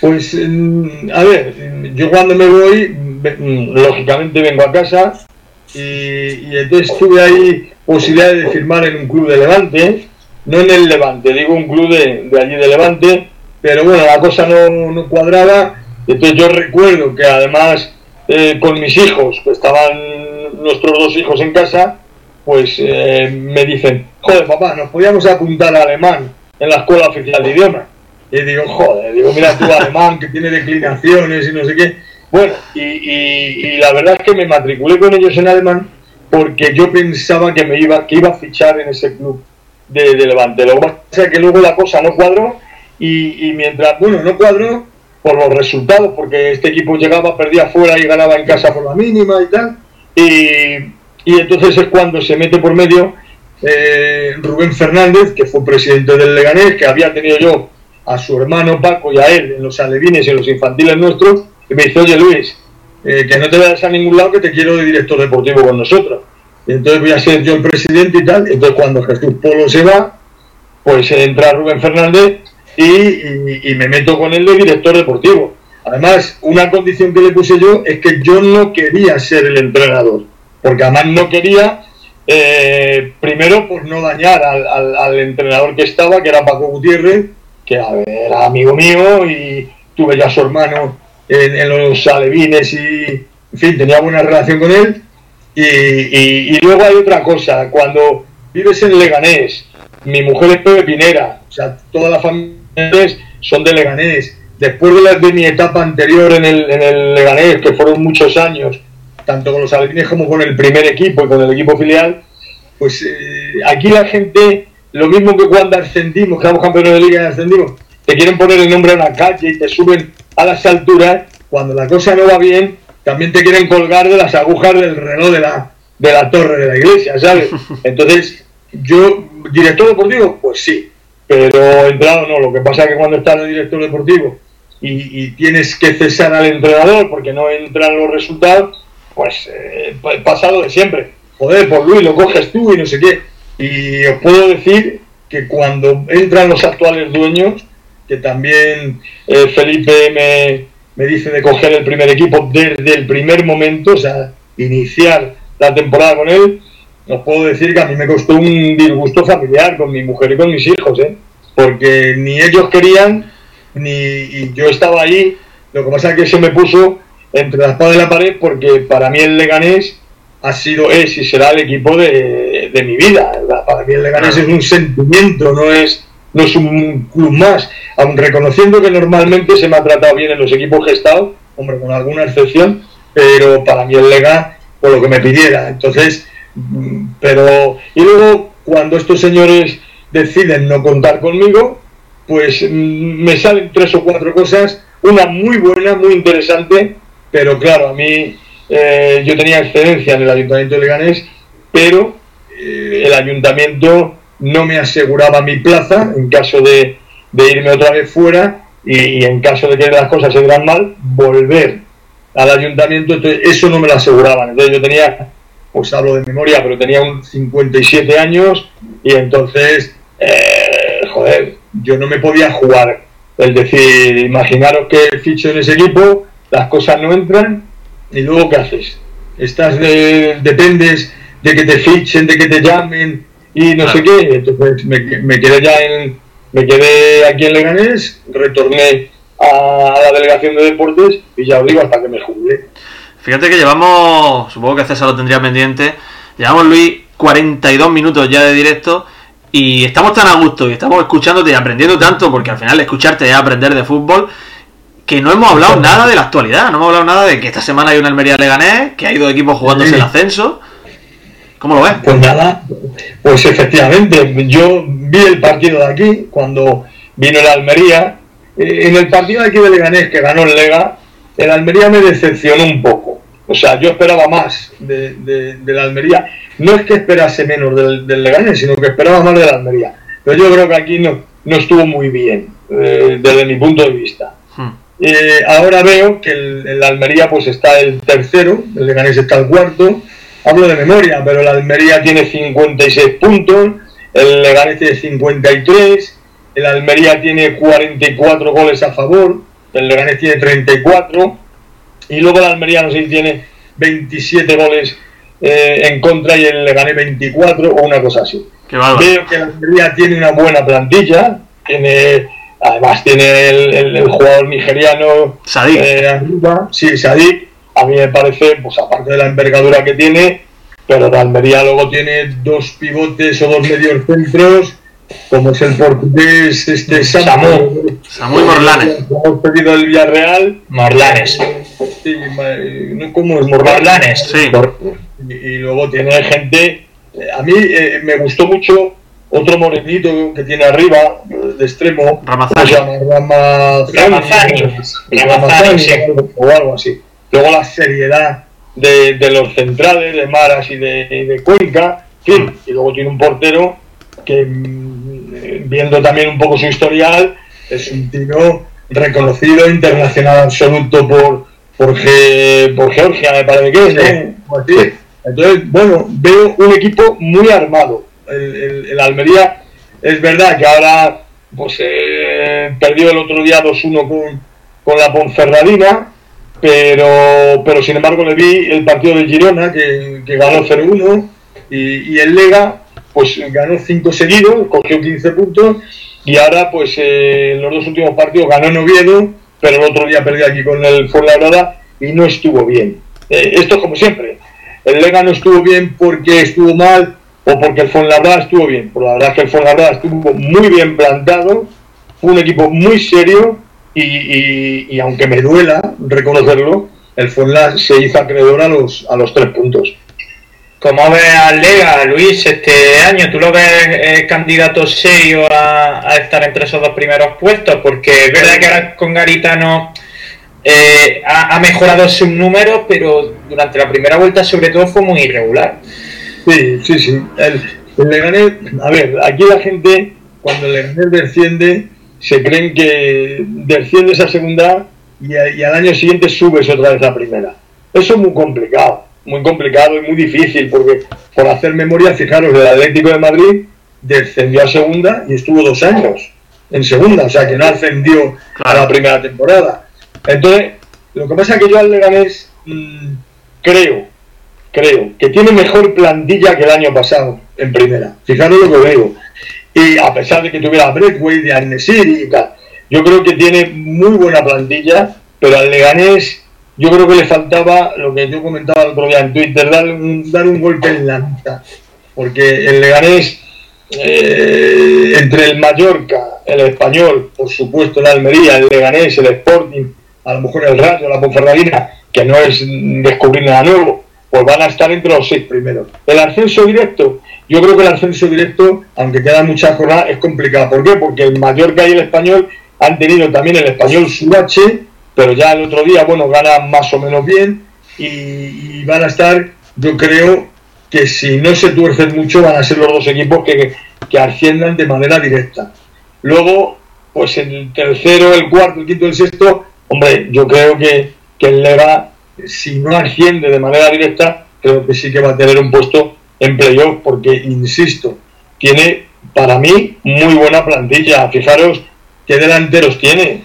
Pues, mm, a ver, yo cuando me voy, mm, lógicamente vengo a casa y, y entonces tuve ahí posibilidad de firmar en un club de Levante, no en el Levante, digo un club de, de allí de Levante, pero bueno, la cosa no, no cuadraba. Entonces yo recuerdo que además eh, con mis hijos, que estaban nuestros dos hijos en casa, pues eh, me dicen, joder papá, nos podíamos apuntar a alemán en la escuela oficial de idiomas. Y digo, joder, digo, mira tú alemán que tiene declinaciones y no sé qué. Bueno, y, y, y la verdad es que me matriculé con ellos en alemán porque yo pensaba que me iba, que iba a fichar en ese club de, de Levante. Lo que pasa es que luego la cosa no cuadró y, mientras, bueno, no cuadró por los resultados, porque este equipo llegaba, perdía fuera y ganaba en casa por la mínima y tal. Y, y entonces es cuando se mete por medio eh, Rubén Fernández, que fue presidente del Leganés, que había tenido yo a su hermano Paco y a él en los alevines y en los infantiles nuestros, y me dice, oye Luis, eh, que no te vayas a ningún lado, que te quiero de director deportivo con nosotros. Y entonces voy a ser yo el presidente y tal. Entonces cuando Jesús Polo se va, pues entra Rubén Fernández y, y, y me meto con él de director deportivo. Además, una condición que le puse yo es que yo no quería ser el entrenador, porque además no quería, eh, primero, por no dañar al, al, al, entrenador que estaba, que era Paco Gutiérrez, que era amigo mío y tuve ya su hermano en, en, los alevines y, en fin, tenía buena relación con él. Y, y, y, luego hay otra cosa, cuando vives en Leganés, mi mujer es Pepe Pinera, o sea, toda la familia son de Leganés. Después de, la, de mi etapa anterior en el, en el Leganés, que fueron muchos años, tanto con los alevines como con el primer equipo y con el equipo filial, pues eh, aquí la gente, lo mismo que cuando ascendimos, quedamos campeones de liga y ascendimos, te quieren poner el nombre a una calle y te suben a las alturas, cuando la cosa no va bien, también te quieren colgar de las agujas del reloj de la, de la torre de la iglesia, ¿sabes? Entonces, yo, director deportivo, pues sí, pero entrado no. Lo que pasa es que cuando estás de director deportivo y, tienes que cesar al entrenador porque no entran los resultados, pues eh, pasado de siempre. Joder, por Luis, lo coges tú y no sé qué. Y os puedo decir que cuando entran los actuales dueños, que también eh, Felipe me, me dice de coger el primer equipo desde el primer momento, o sea, iniciar la temporada con él, os puedo decir que a mí me costó un disgusto familiar con mi mujer y con mis hijos, ¿eh? porque ni ellos querían, ni yo estaba ahí, lo que pasa es que se me puso entre la espada y la pared, porque para mí el Leganés ha sido, es y será el equipo de, de mi vida. Para mí el Leganés es un sentimiento, no es, no es un club más, aun reconociendo que normalmente se me ha tratado bien en los equipos que he estado, hombre, con alguna excepción, pero para mí el Lega, por lo que me pidiera. Entonces, pero y luego cuando estos señores deciden no contar conmigo pues me salen tres o cuatro cosas una muy buena muy interesante pero claro a mí eh, yo tenía excedencia en el ayuntamiento de Leganés pero eh, el ayuntamiento no me aseguraba mi plaza en caso de, de irme otra vez fuera y, y, en caso de que las cosas se dieran mal volver al ayuntamiento entonces eso no me lo aseguraban. Entonces yo tenía pues hablo de memoria, pero tenía un 57 años y entonces, eh, joder, yo no me podía jugar. Es decir, imaginaros que ficho en ese equipo, las cosas no entran y luego ¿qué haces? Estás de, dependes de que te fichen, de que te llamen y no sé qué. Entonces me, me quedé ya en, me quedé aquí en Leganés, retorné a la delegación de deportes y ya os digo hasta que me jubilé. Fíjate que llevamos, supongo que César lo tendría pendiente, llevamos Luis 42 minutos ya de directo y estamos tan a gusto y estamos escuchándote y aprendiendo tanto, porque al final escucharte es aprender de fútbol, que no hemos hablado nada de la actualidad, no hemos hablado nada de que esta semana hay una Almería Leganés, que ha ido equipos jugándose el ascenso. ¿Cómo lo ves? Pues nada, pues efectivamente, yo vi el partido de aquí cuando vino la Almería. En el partido de aquí de Leganés que ganó el Lega, el Almería me decepcionó un poco. O sea, yo esperaba más de, de, de la Almería. No es que esperase menos del, del, Leganés, sino que esperaba más de la Almería. Pero yo creo que aquí no, no estuvo muy bien, eh, desde mi punto de vista. Hmm. Eh, ahora veo que el, el, Almería pues está el tercero, el Leganés está el cuarto. Hablo de memoria, pero la Almería tiene 56 puntos, el Leganés tiene 53, el Almería tiene 44 goles a favor, el Leganés tiene 34, y luego el Almería no sé si tiene 27 goles eh, en contra y el Leganés 24 o una cosa así. Veo que el Almería tiene una buena plantilla, tiene además tiene el, jugador nigeriano Sadik. Eh, sí, Sadik, a mí me parece, pues aparte de la envergadura que tiene, pero la Almería luego tiene dos pivotes o dos medios centros, como es el portugués este Samu. Samu y Morlanes. Hemos pedido el Villarreal. Morlanes. Sí, ¿cómo es Morlanes? Sí. Y, luego tiene gente. A mí eh, me gustó mucho otro morenito que tiene arriba, de extremo. Ramazani. Ramazani. Ramazani. O algo así. Luego la seriedad de, los centrales, de Maras y de, Cuenca, y luego tiene un portero que, mm, viendo también un poco su historial, es un tiro reconocido, internacional absoluto por, por, Georgia, me parece que es, Entonces, bueno, veo un equipo muy armado. El, Almería, es verdad que ahora pues eh, perdió el otro día 2-1 con, con la Ponferradina, pero, pero sin embargo le vi el partido de Girona que, ganó 0-1 y, el Lega pues ganó 5 seguidos, cogió 15 puntos y ahora pues eh, en los dos últimos partidos ganó en Oviedo, pero el otro día perdió aquí con el Fuenlabrada y no estuvo bien. Eh, esto es como siempre, el Lega no estuvo bien porque estuvo mal o porque el Fuenlabrada estuvo bien, por la verdad es que el Fuenlabrada estuvo muy bien plantado, fue un equipo muy serio y, aunque me duela reconocerlo, el Fuenla se hizo acreedor a los, a los tres puntos. ¿Cómo ves al Lega, Luis, este año? ¿Tú lo ves eh, candidato serio a, estar entre esos dos primeros puestos? Porque es verdad que ahora con Garitano eh, ha, mejorado su número, pero durante la primera vuelta sobre todo fue muy irregular. Sí, sí, sí. El, el a ver, aquí la gente, cuando el Leganés desciende, se creen que desciendes a segunda y, y, al año siguiente subes otra vez a primera. Eso es muy complicado, muy complicado y muy difícil, porque por hacer memoria, fijaros, el Atlético de Madrid descendió a segunda y estuvo dos años en segunda, o sea que no ascendió a la primera temporada. Entonces, lo que pasa es que yo al Leganés mm, creo, creo que tiene mejor plantilla que el año pasado en primera. Fijaros lo que veo y a pesar de que tuviera Breakway de Arnesir y tal. Yo creo que tiene muy buena plantilla, pero al Leganés yo creo que le faltaba lo que yo comentaba el otro día en Twitter, dar un, dar un golpe en la mitad. Porque el Leganés, eh, entre el Mallorca, el Español, por supuesto el Almería, el Leganés, el Sporting, a lo mejor el Rayo, la Ponferradina, que no es descubrir nada nuevo, pues van a estar entre los seis primeros. El ascenso directo, yo creo que el ascenso directo, aunque queda mucha jornada, es complicado. ¿Por qué? Porque el Mallorca y el Español han tenido también el Español su pero ya el otro día, bueno, ganan más o menos bien y, van a estar, yo creo que si no se tuercen mucho, van a ser los dos equipos que, que asciendan de manera directa. Luego, pues el tercero, el cuarto, el quinto, el sexto, hombre, yo creo que, que el Lega, si no asciende de manera directa, creo que sí que va a tener un puesto en playoff, porque, insisto, tiene para mí muy buena plantilla. Fijaros qué delanteros tiene.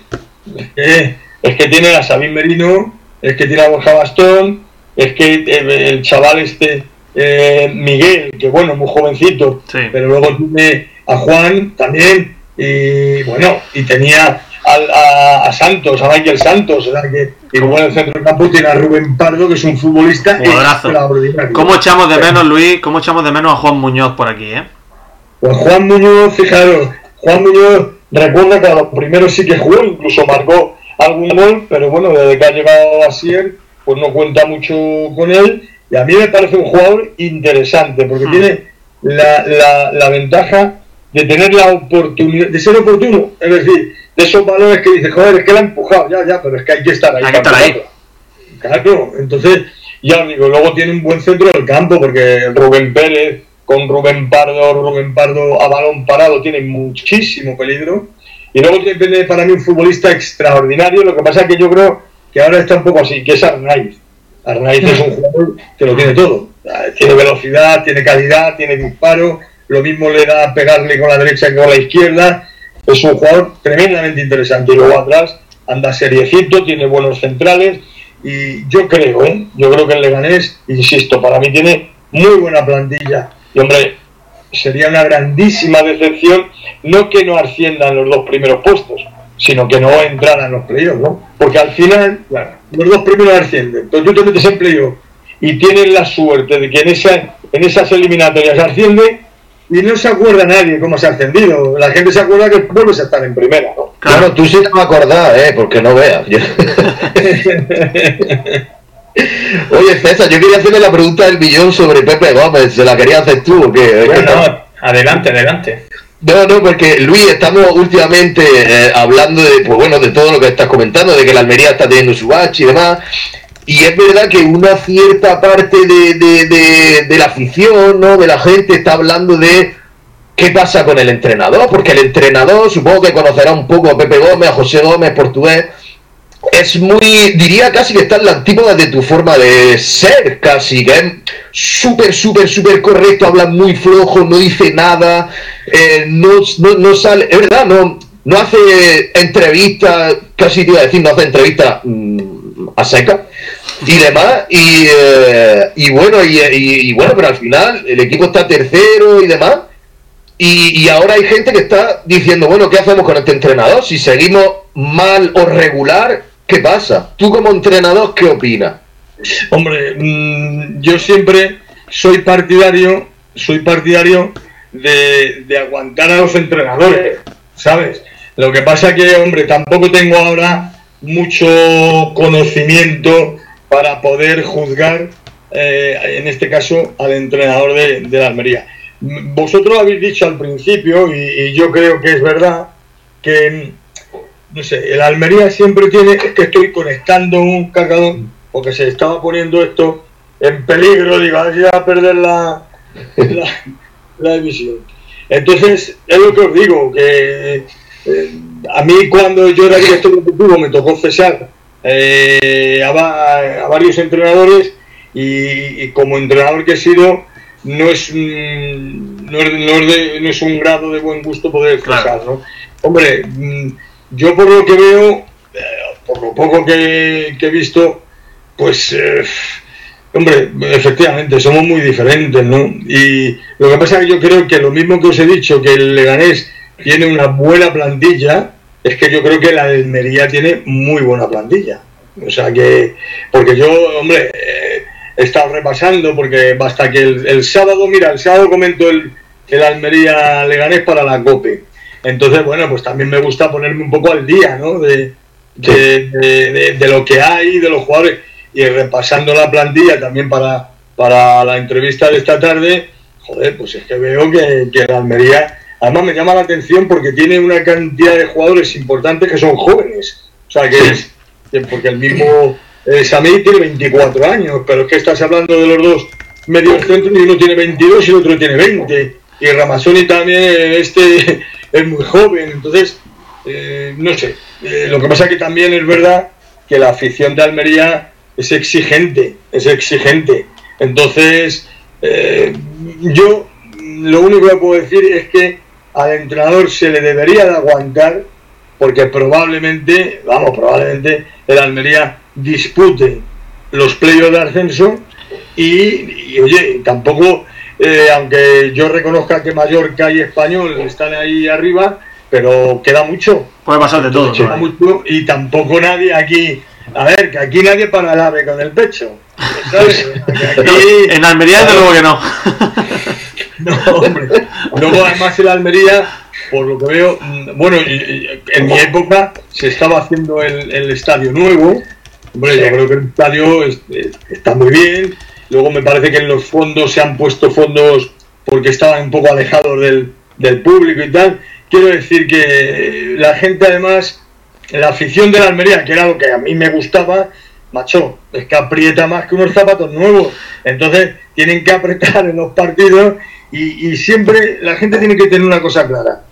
Es que, tiene a Sabín Merino, es que tiene a Borja Bastón, es que eh, el chaval este eh, Miguel, que bueno, muy jovencito, pero luego tiene a Juan también, y bueno, y tenía a, Santos, a Michael Santos, que y luego en el centro del campo tiene a Rubén Pardo, que es un futbolista extraordinario. ¿Cómo echamos de menos, Luis? ¿Cómo echamos de menos a Juan Muñoz por aquí, eh? Pues Juan Muñoz, fijaros, Juan Muñoz recuerda que a los primeros sí que jugó, incluso marcó algún gol, pero bueno, desde que ha llegado a Sier, pues no cuenta mucho con él. Y a mí me parece un jugador interesante, porque hmm. tiene la, la, la ventaja de tener la oportunidad, de ser oportuno, es decir, de esos valores que dice, joder, es que la ha empujado, ya, ya, pero es que hay que estar ahí. Hay que estar ahí. Claro, entonces, ya digo, luego tiene un buen centro del campo, porque Rubén Pérez con Rubén Pardo, Rubén Pardo a balón parado tiene muchísimo peligro. Y luego tiene para mí un futbolista extraordinario, lo que pasa es que yo creo que ahora está un poco así, que es Arnaiz. Arnaiz es un jugador que lo tiene todo. Tiene velocidad, tiene calidad, tiene disparo, lo mismo le da a pegarle con la derecha que con la izquierda. Es un jugador tremendamente interesante. Y luego atrás anda seriecito, tiene buenos centrales. Y yo creo, ¿eh? yo creo que el Leganés, insisto, para mí tiene muy buena plantilla. Y hombre, sería una grandísima decepción no que no asciendan los dos primeros puestos, sino que no entraran los playoffs, ¿no? Porque al final, los dos primeros ascienden, pero tú te metes en playoff y tienes la suerte de que en, esa, en esas eliminatorias asciende y no se acuerda nadie cómo se ha ascendido. La gente se acuerda que vuelves a estar en primera, ¿no? Claro, tú sí te vas a acordar, ¿eh? Porque no veas. Oye, César, yo quería hacerle la pregunta del millón sobre Pepe Gómez. ¿Se la quería hacer tú o qué? Bueno, adelante, adelante. No, no, porque Luis, estamos últimamente eh, hablando de, pues bueno, de todo lo que estás comentando, de que la Almería está teniendo su bache y demás. Y es verdad que una cierta parte de, de, de la afición, ¿no? De la gente está hablando de qué pasa con el entrenador, porque el entrenador, supongo que conocerá un poco a Pepe Gómez, a José Gómez, portugués es muy, diría casi que está en la antípoda de tu forma de ser, casi, que es súper, súper, súper correcto, habla muy flojo, no dice nada, eh, no, no, sale, es verdad, no, no hace entrevistas, casi te iba a decir, no hace entrevistas mm, a seca y demás, y, eh, y bueno, y, y, bueno, pero al final el equipo está tercero y demás. Y, y ahora hay gente que está diciendo, bueno, ¿qué hacemos con este entrenador? Si seguimos mal o regular, ¿Qué pasa? Tú como entrenador, ¿qué opinas? Hombre, mm, yo siempre soy partidario, soy partidario de, aguantar a los entrenadores, ¿sabes? Lo que pasa que, hombre, tampoco tengo ahora mucho conocimiento para poder juzgar, eh, en este caso, al entrenador de, la Almería. Vosotros habéis dicho al principio, y yo creo que es verdad, que no sé, el Almería siempre tiene, es que estoy conectando un cargador, porque se estaba poniendo esto en peligro, digo, a a perder la, la, emisión. Entonces, es lo que os digo, que eh, a mí cuando yo era director deportivo me tocó cesar eh, a, varios entrenadores y, como entrenador que he sido, no es, no es, no es, un grado de buen gusto poder cesar, ¿no? Hombre, mm, yo por lo que veo, eh, por lo poco que, he visto, pues, eh, hombre, efectivamente, somos muy diferentes, ¿no? Y lo que pasa es que yo creo que lo mismo que os he dicho, que el Leganés tiene una buena plantilla, es que yo creo que la Almería tiene muy buena plantilla. O sea que, porque yo, hombre, eh, he estado repasando, porque basta que el, sábado, mira, el sábado comento el, el Almería Leganés para la COPE entonces, bueno, pues también me gusta ponerme un poco al día, ¿no? De, de, lo que hay, de los jugadores, y repasando la plantilla también para, para la entrevista de esta tarde, joder, pues es que veo que, que la Almería, además me llama la atención porque tiene una cantidad de jugadores importantes que son jóvenes. O sea, que es, porque el mismo eh, Samir tiene 24 años, pero es que estás hablando de los dos medios centros y uno tiene 22 y el otro tiene 20. Y Ramazzoni también, este es muy joven, entonces, eh, no sé. Eh, lo que pasa que también es verdad que la afición de Almería es exigente, es exigente. Entonces, eh, yo lo único que puedo decir es que al entrenador se le debería de aguantar, porque probablemente, vamos, probablemente el Almería dispute los playos de ascenso y oye, tampoco eh, aunque yo reconozca que Mallorca y Español están ahí arriba, pero queda mucho. Puede pasar de todo. y tampoco nadie aquí, a ver, que aquí nadie para el ave con el pecho. en Almería, desde luego que no. no, hombre. Luego, además, en Almería, por lo que veo, mm, bueno, en mi época se estaba haciendo el, el estadio nuevo. Hombre, yo creo que el estadio está muy bien Luego me parece que en los fondos se han puesto fondos porque estaban un poco alejados del, público y tal. Quiero decir que la gente además, la afición de la Almería, que era lo que a mí me gustaba, macho, es que aprieta más que unos zapatos nuevos. Entonces tienen que apretar en los partidos y, siempre la gente tiene que tener una cosa clara.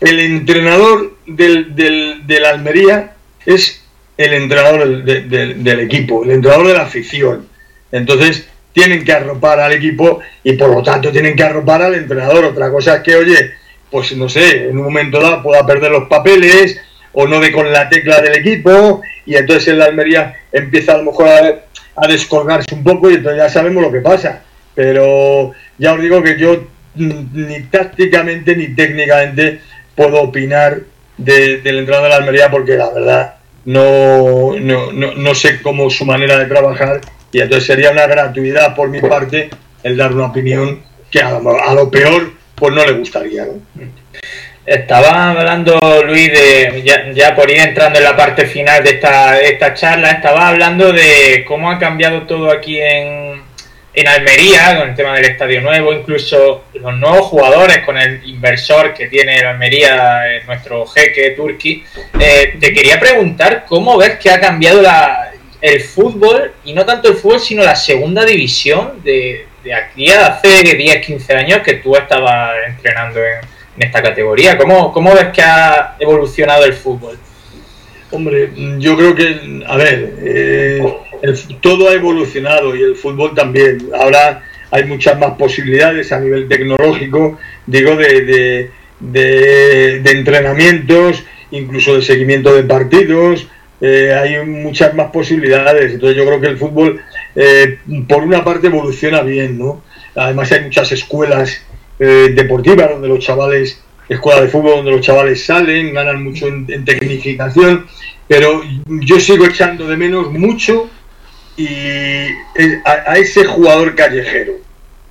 El entrenador del, del, de la Almería es el entrenador del, del, equipo, el entrenador de la afición. Entonces, tienen que arropar al equipo y por lo tanto tienen que arropar al entrenador. Otra cosa es que, oye, pues no sé, en un momento dado pueda perder los papeles o no de con la tecla del equipo y entonces el Almería empieza a lo mejor a, descolgarse un poco y entonces ya sabemos lo que pasa. Pero ya os digo que yo ni tácticamente ni técnicamente puedo opinar del entrenador de la Almería porque la verdad no, no, no, sé cómo su manera de trabajar y entonces sería una gratuidad por mi parte el dar una opinión que a, lo peor pues no le gustaría. Estaba hablando Luis de, ya, ya, por ir entrando en la parte final de esta, esta charla, estaba hablando de cómo ha cambiado todo aquí en, en Almería, con el tema del estadio nuevo, incluso los nuevos jugadores, con el inversor que tiene el Almería, nuestro jeque Turki, eh, te quería preguntar cómo ves que ha cambiado la, el fútbol, y no tanto el fútbol, sino la segunda división de, de aquí a hace 10, 15 años que tú estabas entrenando en, esta categoría. ¿Cómo, ¿Cómo ves que ha evolucionado el fútbol? Hombre, yo creo que, a ver, eh, todo ha evolucionado y el fútbol también. Ahora hay muchas más posibilidades a nivel tecnológico, digo, de, de, entrenamientos, incluso de seguimiento de partidos. Eh, hay muchas más posibilidades. Entonces yo creo que el fútbol, eh, por una parte, evoluciona bien, ¿no? Además hay muchas escuelas eh, deportivas donde los chavales, escuela de fútbol donde los chavales salen, ganan mucho en, en tecnificación, pero yo sigo echando de menos mucho y a, ese jugador callejero,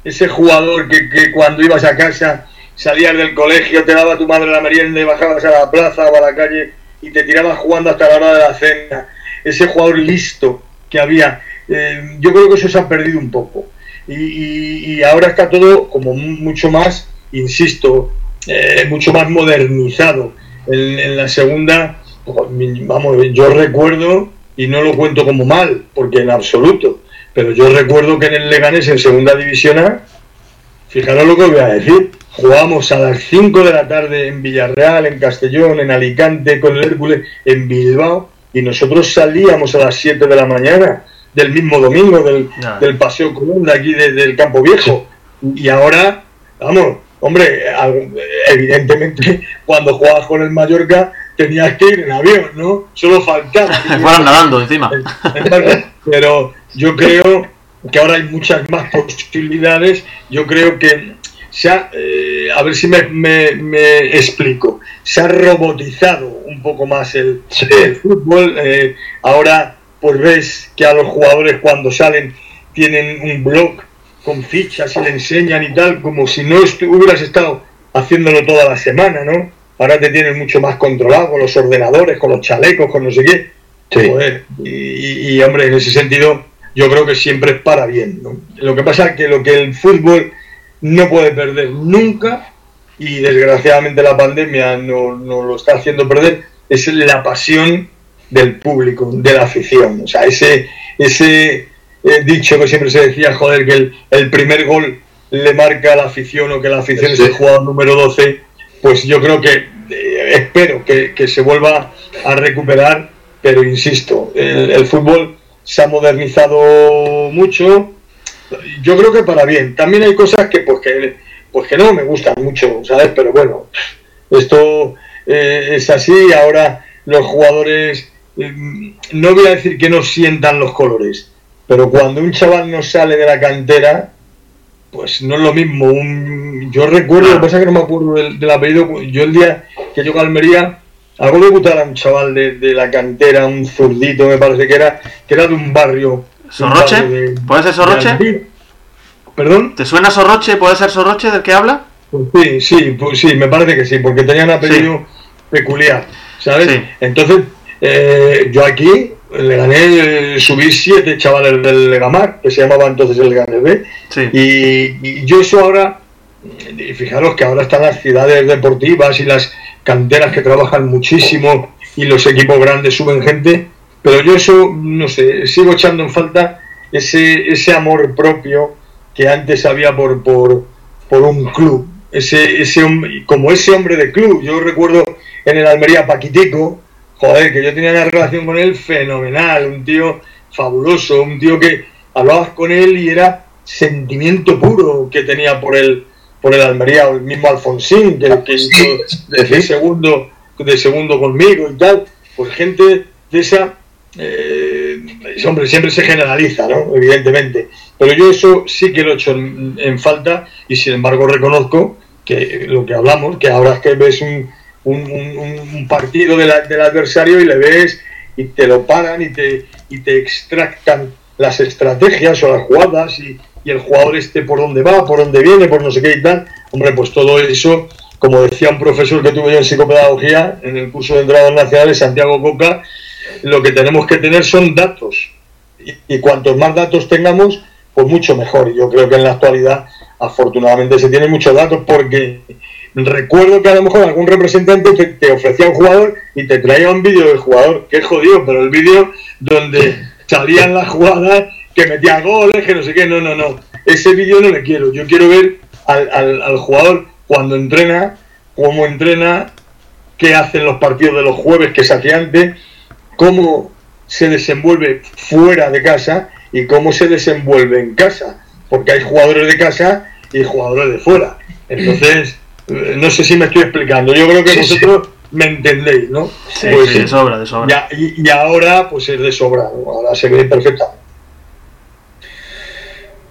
ese jugador que, cuando ibas a casa, salías del colegio, te daba tu madre la merienda y bajabas a la plaza o a la calle y te tirabas jugando hasta la hora de la cena, ese jugador listo que había, eh, yo creo que eso se ha perdido un poco. Y, ahora está todo como mucho más, insisto, eh, mucho más modernizado. En, en la segunda, vamos, yo recuerdo y no lo cuento como mal, porque en absoluto, pero yo recuerdo que en el Leganés, en segunda división A, fijaros lo que os voy a decir, jugamos a las 5 de la tarde en Villarreal, en Castellón, en Alicante, con el Hércules, en Bilbao, y nosotros salíamos a las 7 de la mañana del mismo domingo, del, del Paseo Colón, de aquí del Campo Viejo. Y ahora, vamos, hombre, evidentemente cuando jugabas con el Mallorca tenías que ir en avión, ¿no? Solo faltaba. Fueron nadando encima. Pero yo creo que ahora hay muchas más posibilidades. Yo creo que se ha, eh, a ver si me, me, explico, se ha robotizado un poco más el, fútbol. Eh, ahora, pues ves que a los jugadores cuando salen tienen un blog con fichas y le enseñan y tal, como si no hubieras estado haciéndolo toda la semana, ¿no? Ahora te tienes mucho más controlado con los ordenadores, con los chalecos, con no sé qué. y, hombre, en ese sentido, yo creo que siempre es para bien. Lo que pasa es que lo que el fútbol no puede perder nunca, y desgraciadamente la pandemia no, lo está haciendo perder, es la pasión del público, de la afición. O sea, ese, ese eh, dicho que siempre se decía, joder, que el, primer gol le marca a la afición o que la afición es el jugador número 12, pues yo creo que eh, espero que, se vuelva a recuperar, pero insisto, el, fútbol se ha modernizado mucho, yo creo que para bien. También hay cosas que pues que, pues que no me gustan mucho, ¿sabes? Pero bueno, esto eh, es así, ahora los jugadores, mm, no voy a decir que no sientan los colores, pero cuando un chaval no sale de la cantera, pues no es lo mismo. Un, yo recuerdo, lo que pasa es que no me acuerdo del, apellido, yo el día que yo a Almería, algo debutar a un chaval de, la cantera, un zurdito me parece que era, que era de un barrio. ¿Sorroche? ¿Puede ser Sorroche? ¿Perdón? ¿Te suena Sorroche? ¿Puede ser Sorroche del que habla? Pues sí, sí, pues sí, me parece que sí, porque tenía un apellido peculiar, ¿sabes? Entonces, eh, yo aquí le gané, subí siete chavales del Legamar, que se llamaba entonces el Leganés B, y, yo eso ahora, y fijaros que ahora están las ciudades deportivas y las canteras que trabajan muchísimo y los equipos grandes suben gente, pero yo eso, no sé, sigo echando en falta ese, ese amor propio que antes había por, por, por un club, ese, ese, como ese hombre de club, yo recuerdo en el Almería Paquitico, joder, que yo tenía una relación con él fenomenal, un tío fabuloso, un tío que hablabas con él y era sentimiento puro que tenía por el, por el Almería, o el mismo Alfonsín, que, que Sí, hizo de segundo, de segundo conmigo y tal, pues gente de esa, eh, hombre, siempre se generaliza, ¿no? Evidentemente, pero yo eso sí que lo he hecho en, en falta y sin embargo reconozco que lo que hablamos, que ahora es que ves un, un, un- un partido de la- del adversario y le ves y te lo paran y te, y te extractan las estrategias o las jugadas y, y el jugador este por dónde va, por dónde viene, por no sé qué y tal. Hombre, pues todo eso, como decía un profesor que tuve yo en psicopedagogía en el curso de entradas nacionales, Santiago Coca, lo que tenemos que tener son datos. Y, cuantos más datos tengamos, pues mucho mejor. Y yo creo que en la actualidad, afortunadamente, se tienen muchos datos porque recuerdo que a lo mejor algún representante te, te ofrecía un jugador y te traía un vídeo del jugador, que es jodido, pero el vídeo donde salían las jugadas, que metía goles, que no sé qué, no, no, no. Ese vídeo no le quiero. Yo quiero ver al, al- al jugador cuando entrena, cómo entrena, qué hacen los partidos de los jueves que se hacía antes, cómo se desenvuelve fuera de casa y cómo se desenvuelve en casa, porque hay jugadores de casa y jugadores de fuera. Entonces, eh, no sé si me estoy explicando, yo creo que Sí, sí. vosotros me entendéis, ¿no? Sí, Pues sí, de sobra, de sobra. ya- y, y ahora, pues es de sobra, ahora se ve perfectamente.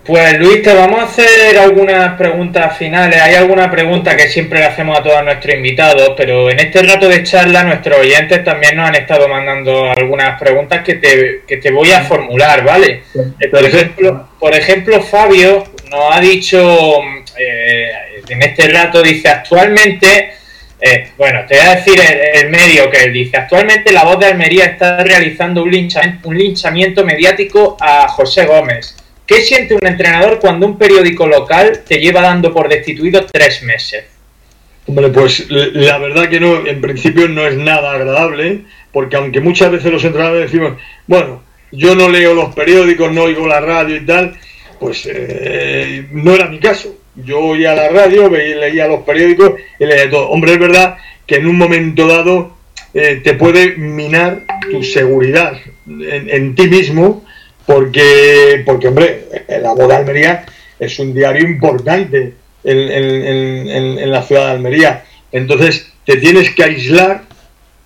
Pues Luis, te vamos a hacer algunas preguntas finales. Hay alguna pregunta que siempre le hacemos a todos nuestros invitados, pero en este rato de charla nuestros oyentes también nos han estado mandando algunas preguntas que te, que te voy a formular, ¿vale? Por ejemplo, por ejemplo, Fabio nos ha dicho, eh, en este rato dice, actualmente, eh, bueno, te voy a decir el, el medio que él dice, actualmente la voz de Almería está realizando un, lincha- un linchamiento mediático a José Gómez. ¿Qué siente un entrenador cuando un periódico local te lleva dando por destituido tres meses? Hombre, pues l- la verdad que no, en principio no es nada agradable, porque aunque muchas veces los entrenadores decimos, bueno, yo no leo los periódicos, no oigo la radio y tal, pues eh, no era mi caso. Yo oía la radio, leía los periódicos y leía todo. Hombre, es verdad que en un momento dado eh, te puede minar tu seguridad en ti mismo, porque, porque hombre, la Voz de Almería es un diario importante en, en- en- en- la ciudad de Almería. Entonces te tienes que aislar,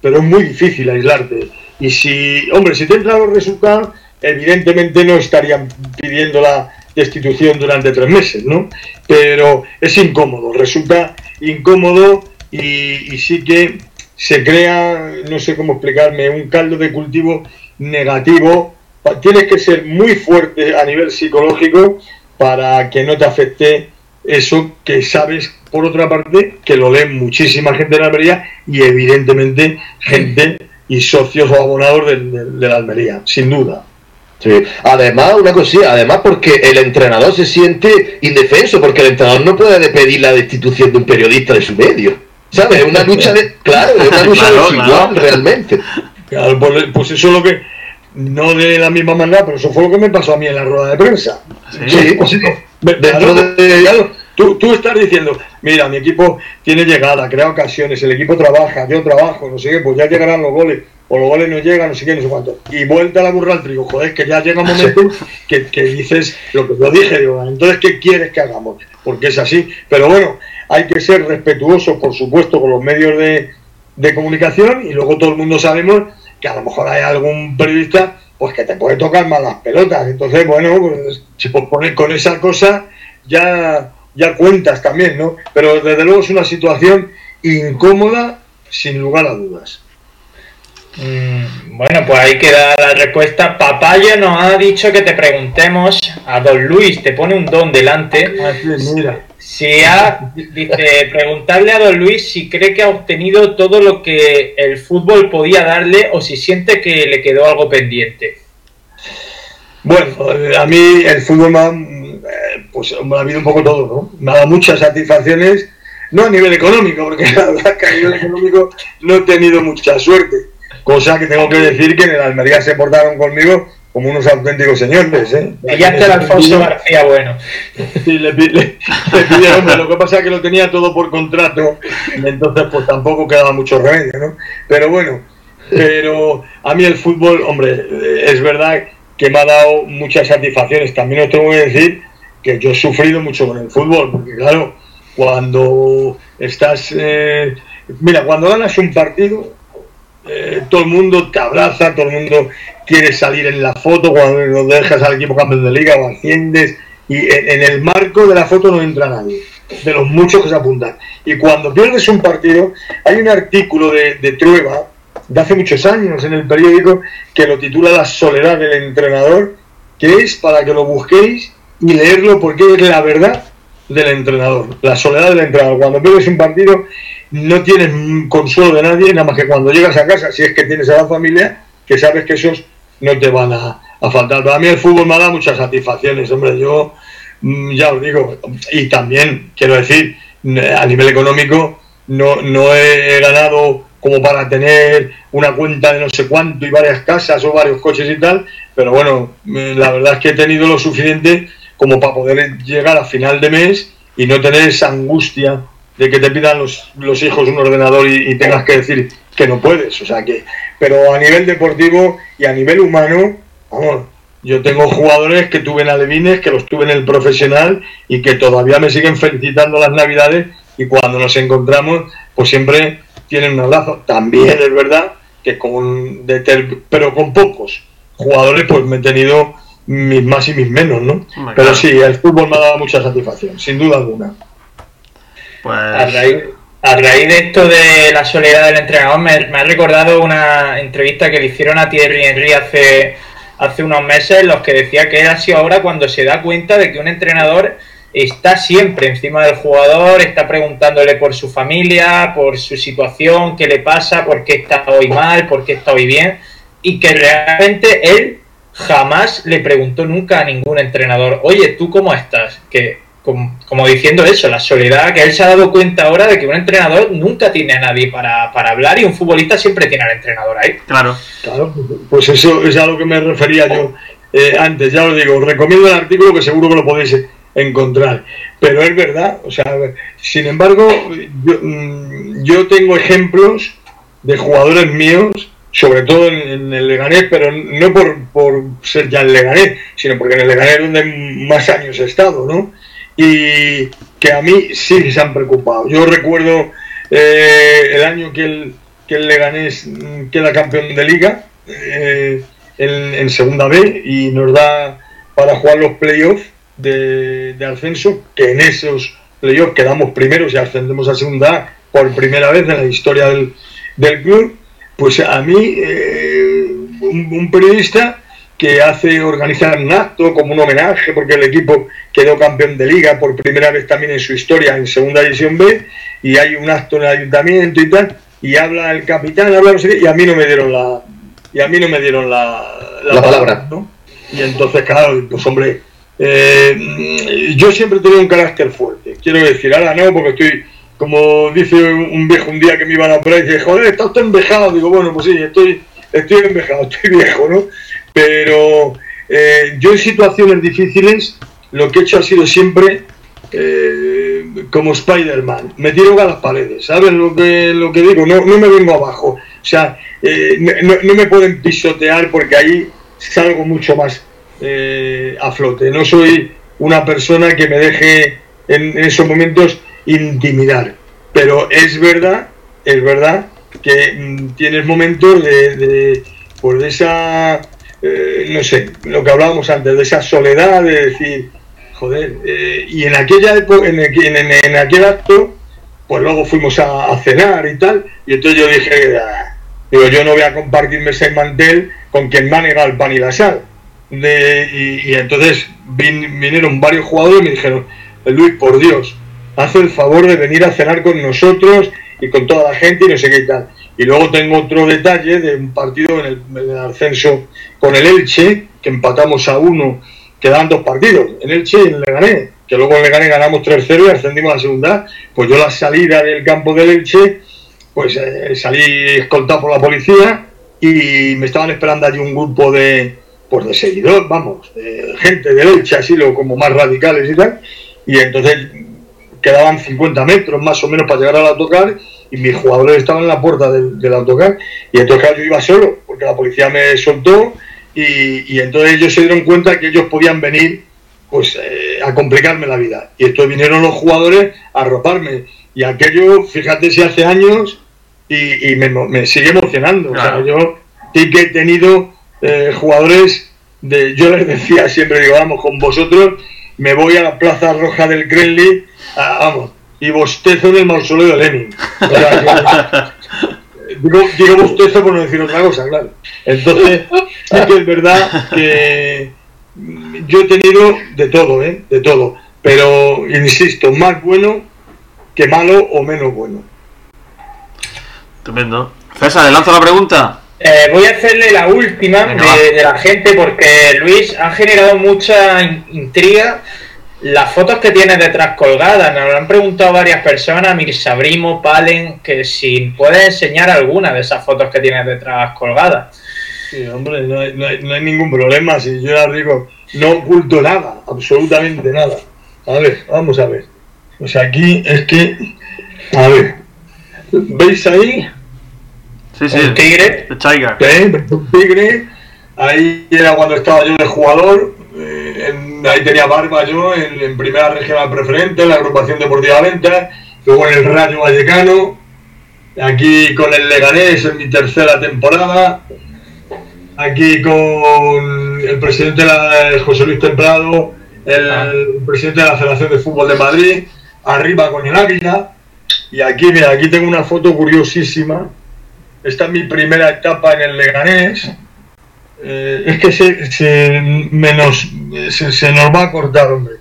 pero es muy difícil aislarte. Y si, hombre, si te entran los resultados, evidentemente no estarían pidiendo la destitución durante tres meses, ¿no? Pero es incómodo, resulta incómodo y, y sí que se crea, no sé cómo explicarme, un caldo de cultivo negativo. Tienes que ser muy fuerte a nivel psicológico para que no te afecte eso que sabes, por otra parte, que lo leen muchísima gente de la Almería y evidentemente gente y socios o abonados del- del- de, la Almería, sin duda. Sí. Además, una cosilla, además porque el entrenador se siente indefenso, porque el entrenador no puede pedir la destitución de un periodista de su medio. ¿Sabes? Es una lucha de. Claro, es una lucha Claro, desigual, claro. realmente. Claro, pues, pues eso es lo que, no de la misma manera, pero eso fue lo que me pasó a mí en la rueda de prensa. Sí, pues sí. Dentro de. tú, tú estás diciendo, mira, mi equipo tiene llegada, crea ocasiones, el equipo trabaja, yo trabajo, no sé qué, pues ya llegarán los goles, o los goles no llegan, no sé qué, no sé cuánto. Y vuelta a la burra al trigo, joder, que ya llega un momento que, que dices lo que yo dije, digo, entonces, ¿qué quieres que hagamos? Porque es así. Pero bueno, hay que ser respetuosos, por supuesto, con los medios de, de comunicación y luego todo el mundo sabemos que a lo mejor hay algún periodista pues que te puede tocar más las pelotas. Entonces, bueno, pues, si por poner con esa cosa ya, ya cuentas también, ¿no? Pero desde luego es una situación incómoda, sin lugar a dudas. Mm, Bueno, pues ahí queda la respuesta. Papaya nos ha dicho que te preguntemos a Don Luis, te pone un don delante. Así es, mira. Si ha, dice, preguntarle a Don Luis si cree que ha obtenido todo lo que el fútbol podía darle o si siente que le quedó algo pendiente. Bueno, a mí el fútbol me ha, eh, pues, me ha habido un poco todo, ¿no? Me ha dado muchas satisfacciones, no a nivel económico, porque la verdad que a nivel económico no he tenido mucha suerte. Cosa que tengo que decir que en el Almería se portaron conmigo como unos auténticos señores, ¿eh? Pillaste al Alfonso García Bueno. Sí, le, le- le pidieron, lo que pasa es que lo tenía todo por contrato, y entonces pues tampoco quedaba mucho remedio, ¿no? Pero bueno, pero a mí el fútbol, hombre, es verdad que me ha dado muchas satisfacciones. También os tengo que decir que yo he sufrido mucho con el fútbol, porque claro, cuando estás, eh, mira, cuando ganas un partido, eh, todo el mundo te abraza, todo el mundo quiere salir en la foto, cuando dejas al equipo campeón de liga o asciendes, y en, el marco de la foto no entra nadie, de los muchos que se apuntan. Y cuando pierdes un partido, hay un artículo de, de Trueba, de hace muchos años en el periódico, que lo titula La soledad del entrenador, que es para que lo busquéis y leerlo porque es la verdad del entrenador, la soledad del entrenador. Cuando pierdes un partido no tienes consuelo de nadie, nada más que cuando llegas a casa, si es que tienes a la familia, que sabes que esos no te van a, faltar. Para mí el fútbol me ha dado muchas satisfacciones, hombre, yo mm, ya os digo, y también quiero decir, a nivel económico, no, no he ganado como para tener una cuenta de no sé cuánto y varias casas o varios coches y tal, pero bueno, la verdad es que he tenido lo suficiente como para poder llegar a final de mes y no tener esa angustia de que te pidan los, los hijos un ordenador y, tengas que decir que no puedes. O sea que, pero a nivel deportivo y a nivel humano, vamos, yo tengo jugadores que tuve en Alevines, que los tuve en el profesional y que todavía me siguen felicitando las navidades y cuando nos encontramos, pues siempre tienen un abrazo. También es verdad que con, pero con pocos jugadores, pues me he tenido mis más y mis menos, ¿no? Pero sí, el fútbol me ha dado mucha satisfacción, sin duda alguna. Pues... A, raíz, de esto de la soledad del entrenador, me, ha recordado una entrevista que le hicieron a Thierry Henry hace, hace unos meses, en los que decía que era así ahora cuando se da cuenta de que un entrenador está siempre encima del jugador, está preguntándole por su familia, por su situación, qué le pasa, por qué está hoy mal, por qué está hoy bien, y que realmente él jamás le preguntó nunca a ningún entrenador, oye, ¿tú cómo estás? Que, como, diciendo eso, la soledad, que él se ha dado cuenta ahora de que un entrenador nunca tiene a nadie para, hablar y un futbolista siempre tiene al entrenador ahí. Claro. Claro, pues eso es a lo que me refería yo eh, antes, ya lo digo, recomiendo el artículo que seguro que lo podéis encontrar. Pero es verdad, o sea, sin embargo, yo, mm, yo tengo ejemplos de jugadores míos sobre todo en, el Leganés, pero no por, ser ya el Leganés, sino porque en el Leganés es donde más años he estado, ¿no? Y que a mí sí se han preocupado. Yo recuerdo eh, el año que el, que el Leganés queda campeón de liga eh, en, segunda B y nos da para jugar los playoffs de, de ascenso, que en esos playoffs quedamos primeros y ascendemos a segunda A por primera vez en la historia del, del club pues a mí, eh, un, periodista que hace organizar un acto como un homenaje porque el equipo quedó campeón de liga por primera vez también en su historia en segunda división B y hay un acto en el ayuntamiento y tal y habla el capitán habla no sé y a mí no me dieron la y a mí no me dieron la, la, palabra, ¿no? y entonces claro pues hombre eh, yo siempre he tenido un carácter fuerte quiero decir ahora no porque estoy como dice un viejo un día que me iban a operar y dice, joder, está usted envejado. Digo, bueno, pues sí, estoy, estoy envejado, estoy viejo, ¿no? Pero eh, yo en situaciones difíciles lo que he hecho ha sido siempre eh, como Spider-Man, me tiro a las paredes, ¿sabes lo que, lo que digo? No, no me vengo abajo, o sea, eh, no, me pueden pisotear porque ahí salgo mucho más a flote. No soy una persona que me deje en esos momentos intimidar. Pero es verdad, es verdad que mm, tienes momentos de, de, pues de esa, eh, no sé, lo que hablábamos antes, de esa soledad, de decir, joder, eh, y en aquella en, en, en, aquel acto, pues luego fuimos a, cenar y tal, y entonces yo dije, ah", digo, yo no voy a compartirme ese mantel con quien me ha el pan y la sal. Y, entonces vinieron varios jugadores y me dijeron, Luis, por Dios, hace el favor de venir a cenar con nosotros y con toda la gente y no sé qué tal. Y luego tengo otro detalle de un partido en el, ascenso con el Elche, que empatamos a uno, quedaban dos partidos, en Elche y en Leganés, que luego en Leganés ganamos 3-0 y ascendimos a la segunda. Pues yo la salida del campo del Elche, pues eh, salí escoltado por la policía y me estaban esperando allí un grupo de, pues de seguidores, vamos, de gente del Elche, así lo como más radicales y tal. Y entonces quedaban 50 metros más o menos para llegar al autocar y mis jugadores estaban en la puerta del, autocar y entonces yo iba solo porque la policía me soltó y, entonces ellos se dieron cuenta que ellos podían venir pues eh, a complicarme la vida. Y estos vinieron los jugadores a arroparme. Y aquello, fíjate si hace años, y, y me, me sigue emocionando. O sea, yo sí que he tenido eh, jugadores de, yo les decía siempre, digo, vamos, con vosotros me voy a la Plaza Roja del Kremlin, a- vamos, y bostezo en el mausoleo de Lenin. O sea, bostezo por no decir otra cosa, claro. Entonces, sí que es verdad que yo he tenido de todo, ¿eh? De todo. Pero, insisto, más bueno que malo o menos bueno. Tremendo. César, ¿le lanzo la pregunta? Eh, voy a hacerle la última Venga, de, de la gente porque Luis ha generado mucha in- intriga las fotos que tienes detrás colgadas. Nos lo han preguntado varias personas, Mirsabrimo, Palen, que si puedes enseñar alguna de esas fotos que tienes detrás colgadas. Sí, hombre, no hay, no hay- no hay ningún problema. Si yo ya digo, no oculto nada, absolutamente nada. A ver, vamos a ver. Pues aquí es que, a ver, ¿veis ahí? Sí, sí. Un tigre. Tiger. ¿Eh? Un tigre. Ahí era cuando estaba yo de jugador. Eh, ahí tenía barba yo en, en primera regional preferente, en la agrupación deportiva Venta. Luego en el Rayo Vallecano. Aquí con el Leganés en mi tercera temporada. Aquí con el presidente de la- el José Luis Templado, el Ah. presidente de la Federación de Fútbol de Madrid, arriba con el Águila. Y aquí, mira, aquí tengo una foto curiosísima. Esta es mi primera etapa en el Leganés. Eh, es que se, se, menos, se, se nos va a cortar, hombre.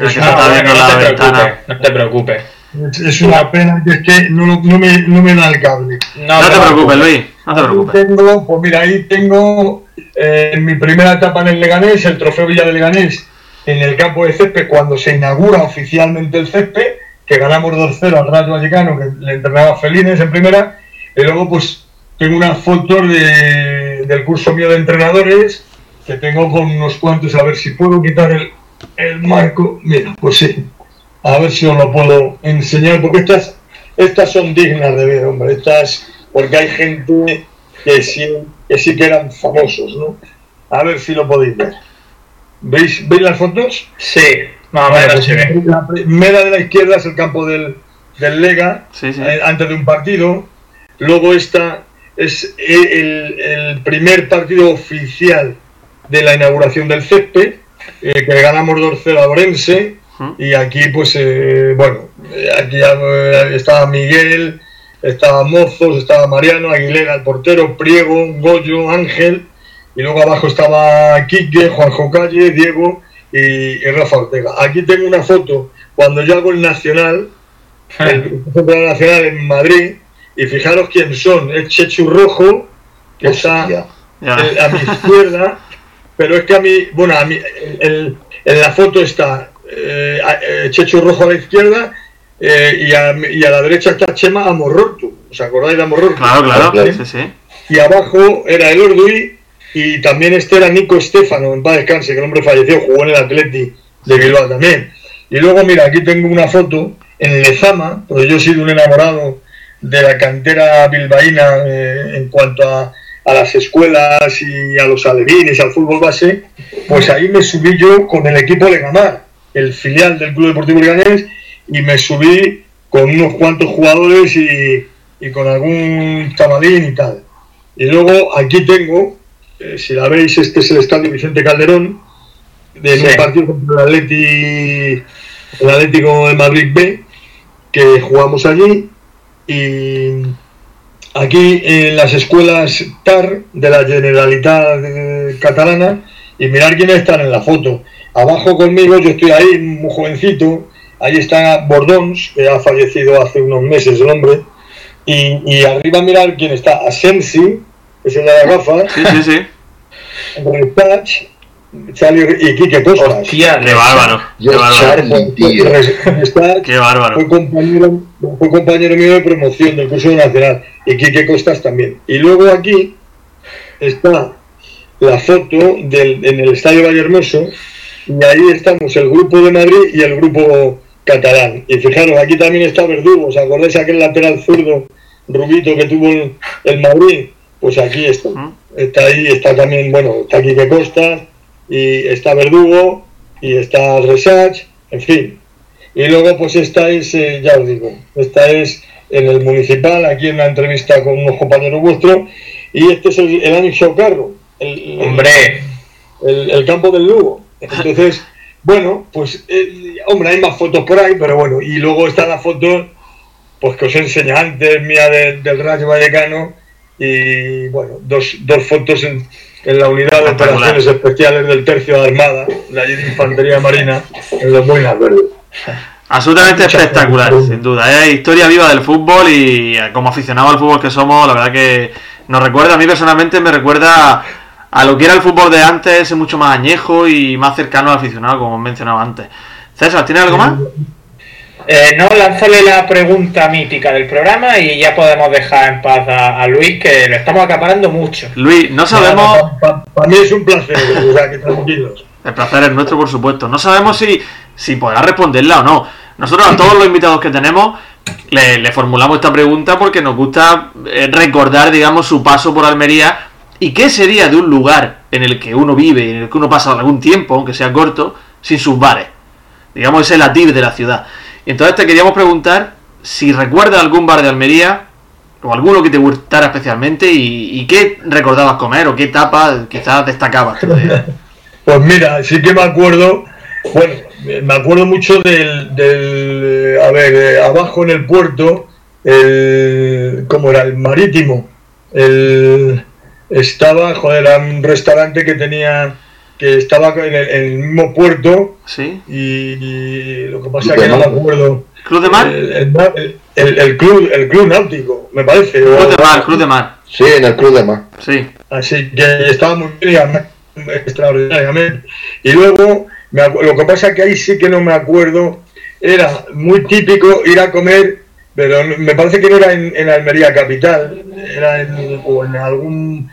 Es una- no, la te preocupes, no te preocupes. es, es una pena que es que no, no, me, no me da el cable. No, No te preocupes, Luis. No te preocupes. tengo, pues mira, ahí tengo eh, en mi primera etapa en el Leganés, el trofeo Villa de Leganés, en el campo de césped, cuando se inaugura oficialmente el césped, que ganamos 2-0 al Rayo Vallecano, que le entrenaba Felines en primera, y luego pues tengo unas fotos de- del curso mío de entrenadores, que tengo con unos cuantos, a ver si puedo quitar el, el marco, mira, pues sí, a ver si os lo puedo enseñar, porque estas, estas son dignas de ver, hombre, estas, porque hay gente que sí, que sí que eran famosos, ¿no? A ver si lo podéis ver. ¿Veis, ¿veis las fotos? Sí, más o Vale, menos pues se ve. la primera de la izquierda es el campo del, del Lega, Sí, sí. eh, antes de un partido. Luego esta es el, primer partido oficial de la inauguración del césped, eh, que ganamos 2-0 a Orense. Y aquí, pues, eh, bueno, aquí eh, estaba Miguel, estaba Mozos, estaba Mariano, Aguilera, el portero, Priego, Goyo, Ángel. Y luego abajo estaba Quique, Juanjo Calle, Diego y, y Rafa Ortega. Aquí tengo una foto cuando yo hago el Nacional, el Nacional en Madrid, y fijaros quién son. Es Chechu Rojo, que está Hostia. Eh, a mi izquierda, pero es que a mí, bueno, a mí, el- en la foto está eh, a- eh, Chechu Rojo a la izquierda eh, y, a, y a la derecha está Chema Amorortu. ¿Os acordáis de Amorortu? Claro, claro. Claro. Sí, sí. y abajo era el Ordui y también este era Nico Estefano, en paz descanse, que el hombre falleció, jugó en el Atleti de Bilbao también. Y luego, mira, aquí tengo una foto en Lezama, porque yo he sido un enamorado de la cantera bilbaína eh, en cuanto a, a las escuelas y a los alevines, al fútbol base, pues ahí me subí yo con el equipo Legamar, el filial del Club Deportivo Leganés, y me subí con unos cuantos jugadores y, y con algún chavalín y tal. Y luego aquí tengo, eh, si la veis, este es el estadio Vicente Calderón, de Sí. un partido contra el, Atleti, el Atlético de Madrid B, que jugamos allí. Y aquí en las escuelas TAR de la Generalitat eh, Catalana, y mirar quiénes están en la foto. Abajo conmigo, yo estoy ahí, muy jovencito, ahí está Bordons, que ha fallecido hace unos meses el hombre, y, y arriba mirar quién está, Asensi, que es el de las gafas, Sí, sí, sí. Retach, Charlie y Quique Costas. Hostia, Qué bárbaro. Qué Yo, bárbaro. Charlie, tío. Retach Qué bárbaro. fue compañero, fue compañero mío de promoción del curso nacional y Quique Costas también. Y luego aquí está la foto del, en el Estadio Vallehermoso y ahí estamos el grupo de Madrid y el grupo catalán. Y fijaros, aquí también está Verdugo, ¿os acordáis aquel lateral zurdo rubito que tuvo el, el Madrid? Pues aquí está. Está ahí, está también, bueno, está Quique Costas y está Verdugo y está Research, en fin. Y luego pues esta es, eh, ya os digo, esta es en el municipal, aquí en una entrevista con unos compañeros vuestros, y este es el, el Anixo Carro, el, Hombre, el, el campo del Lugo. Entonces, bueno, pues, eh, hombre, hay más fotos por ahí, pero bueno, y luego está la foto, pues que os enseñé antes, mía de- del Rayo Vallecano, y bueno, dos, dos fotos en, en la unidad de operaciones especiales del Tercio de Armada, la de Infantería Marina, en los Boinas Verdes. Absolutamente Muchas espectacular, gracias. sin duda. Es historia viva del fútbol y eh, como aficionado al fútbol que somos, la verdad que nos recuerda, a mí personalmente me recuerda a lo que era el fútbol de antes, es mucho más añejo y más cercano al aficionado, como mencionaba antes. César, ¿tienes algo más? Eh, no, lánzale la pregunta mítica del programa y ya podemos dejar en paz a, a Luis, que lo estamos acaparando mucho. Luis, no sabemos... Para mí es un placer, o sea, que tranquilos. El placer es nuestro, por supuesto. No sabemos si, si podrá responderla o no. Nosotros a todos los invitados que tenemos le, le formulamos esta pregunta porque nos gusta eh, recordar, digamos, su paso por Almería y qué sería de un lugar en el que uno vive, en el que uno pasa algún tiempo, aunque sea corto, sin sus bares. Digamos, ese latir de la ciudad. Entonces te queríamos preguntar si recuerdas algún bar de Almería o alguno que te gustara especialmente y, qué recordabas comer o qué etapa quizás destacabas. Pues mira, sí que me acuerdo, bueno, me acuerdo mucho del, del a ver, eh, abajo en el puerto, el, ¿cómo era? El marítimo, el, estaba, joder, era un restaurante que tenía, que estaba en el, en el mismo puerto ¿Sí? y, y lo que pasa es que no me acuerdo. ¿Club de Mar? El, el- el- el club, el club náutico, me parece. o Cruz de Mar, Cruz de Mar. Sí, en el Club de Mar. Sí. Así que estaba muy bien, extraordinariamente. Y luego, me lo que pasa es que ahí sí que no me acuerdo, era muy típico ir a comer, pero me parece que no era en, en Almería Capital, era en, o en algún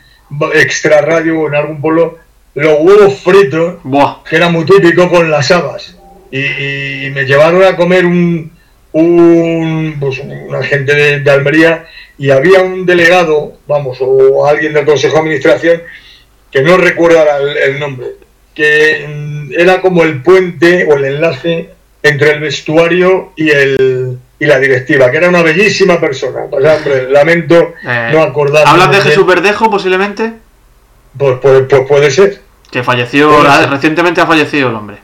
extra radio o en algún pueblo, los huevos fritos, Buah. que era muy típico con las habas. Y, y me llevaron a comer un, un pues, una gente de, de Almería y había un delegado, vamos, o alguien del Consejo de Administración, que no recuerdo ahora el, el nombre, que mm, era como el puente o el enlace entre el vestuario y el y la directiva, que era una bellísima persona. Pues, hombre, lamento Eh, no acordarme. ¿Hablas de. Jesús Verdejo posiblemente? Pues, pues, pues puede ser. Que falleció, Puede la- ser. recientemente ha fallecido el hombre.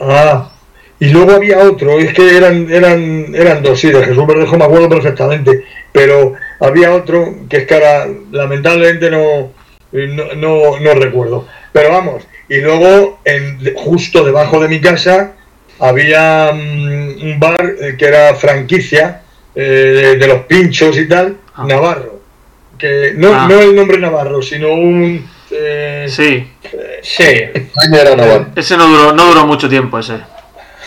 Ah, y luego había otro, es que eran, eran, eran dos, sí, de Jesús Verdejo me acuerdo perfectamente, pero había otro que es que ahora lamentablemente no, no, no, no recuerdo. Pero vamos, y luego en, justo debajo de mi casa había mm, un bar eh, que era franquicia eh, de, de los pinchos y tal, Ah. Navarro. Que no, Ah. no el nombre Navarro, sino un... eh, Sí. Sí, España era Navarro. Ese no duró, no duró mucho tiempo, ese.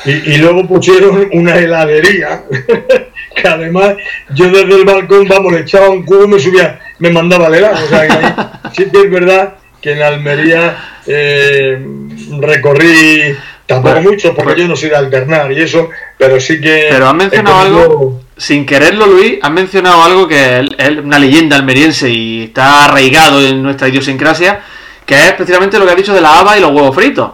Y, y luego pusieron una heladería, que además yo desde el balcón, vamos, le echaba un cubo y me subía, me mandaba el helado. O sea, que ahí sí que es verdad que en Almería eh, recorrí, tampoco Bueno, mucho, porque pues- yo no soy de alternar y eso, pero sí que... Pero has mencionado algo, sin quererlo, Luis, has mencionado algo que es, una leyenda almeriense y está arraigado en nuestra idiosincrasia, que es precisamente lo que has dicho de la haba y los huevos fritos.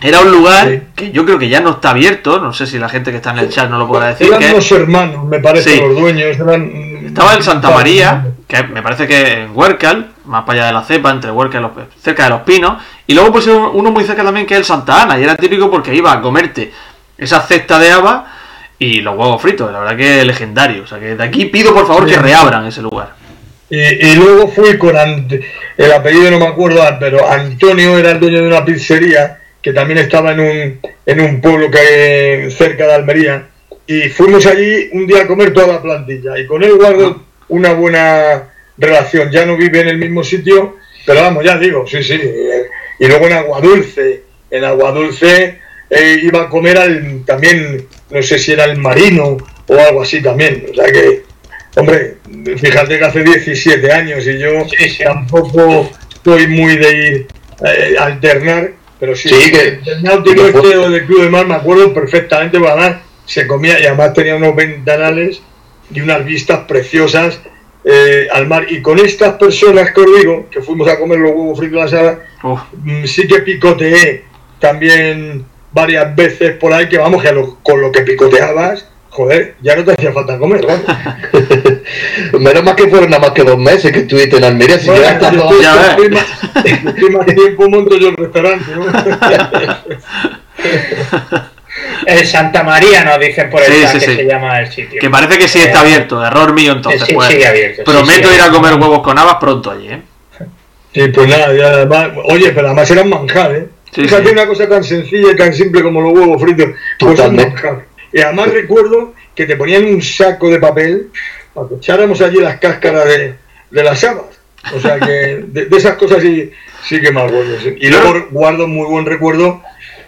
Era un lugar Sí. que yo creo que ya no está abierto, no sé si la gente que está en el chat no lo podrá decir. Eran que unos hermanos, me parece, Sí. los dueños. Eran, Estaba en Santa María, que me parece que en Huércal, más para allá de la cepa, entre Huércal y los, cerca de los pinos. Y luego pusieron uno muy cerca también que es el Santa Ana, y era típico porque iba a comerte esa cesta de haba y los huevos fritos, la verdad que legendario. O sea que de aquí pido por favor que reabran ese lugar. Y, y luego fui con Ant- el apellido no me acuerdo, ah, pero Antonio era el dueño de una pizzería que también estaba en un, en un pueblo que hay cerca de Almería. Y fuimos allí un día a comer toda la plantilla. Y con él guardo una buena relación. Ya no vive en el mismo sitio, pero vamos, ya digo, sí, sí. Y luego en Aguadulce. En Aguadulce eh, iba a comer al, también, no sé si era el marino o algo así también. O sea que, hombre, fíjate que hace 17 años y yo Sí, sí. tampoco soy muy de ir eh, a alternar, pero sí, Sí, que- el náutico fue- este o del Club de Mar me acuerdo perfectamente, además se comía y además tenía unos ventanales y unas vistas preciosas eh, al mar. Y con estas personas que os digo, que fuimos a comer los huevos fritos a la sala, Uf, mm, sí que picoteé también varias veces por ahí que vamos, que con lo que picoteabas, joder, ya no te hacía falta comer, ¿vale? Menos mal que fueron nada más que dos meses que estuviste en Almería, si Bueno, llegaste a dos- ya estoy ves. más- estoy más tiempo monto yo el restaurante, ¿no? El Santa María nos dicen por el Sí, sí, que sí. se llama el sitio. Que parece que sí está abierto, error mío entonces. Sí, pues, sigue abierto, prometo sí. ir a comer huevos con habas pronto allí, ¿eh? Sí, pues nada, ya además, oye, pero además era un manjar, ¿eh? Sí, Fíjate sí. una cosa tan sencilla y tan simple como los huevos fritos, pues. Y además recuerdo que te ponían un saco de papel para que echáramos allí las cáscaras de, de las habas. O sea que de, de esas cosas sí, sí que me acuerdo. Y luego guardo muy buen recuerdo,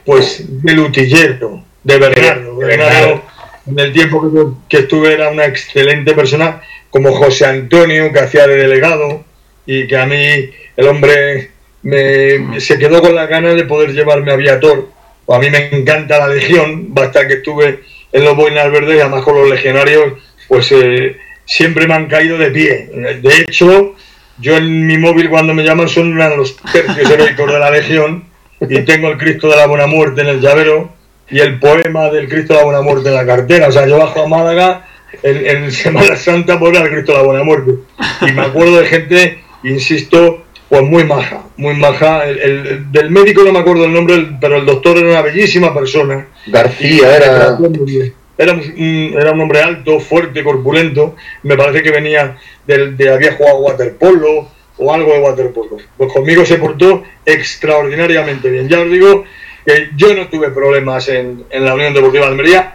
pues, del utillero, de Bernardo. De Bernardo, Bernardo. en el tiempo que, que estuve, era una excelente persona, como José Antonio, que hacía de delegado, y que a mí el hombre me, se quedó con las ganas de poder llevarme a Viator. A mí me encanta la Legión, basta que estuve en los Boinas Verdes y además con los legionarios, pues eh, siempre me han caído de pie. De hecho, yo en mi móvil cuando me llaman son los tercios heroicos de la Legión y tengo el Cristo de la Buena Muerte en el llavero y el poema del Cristo de la Buena Muerte en la cartera. O sea, yo bajo a Málaga en, en Semana Santa por al Cristo de la Buena Muerte. Y me acuerdo de gente, insisto, pues muy maja, muy maja. El, el- el- del médico no me acuerdo el nombre, pero el doctor era una bellísima persona. García era. Era un, un- era un hombre alto, fuerte, corpulento. Me parece que venía del, de había jugado waterpolo o algo de waterpolo. Pues conmigo se portó extraordinariamente bien. Ya os digo que yo no tuve problemas en, en la Unión Deportiva de Almería.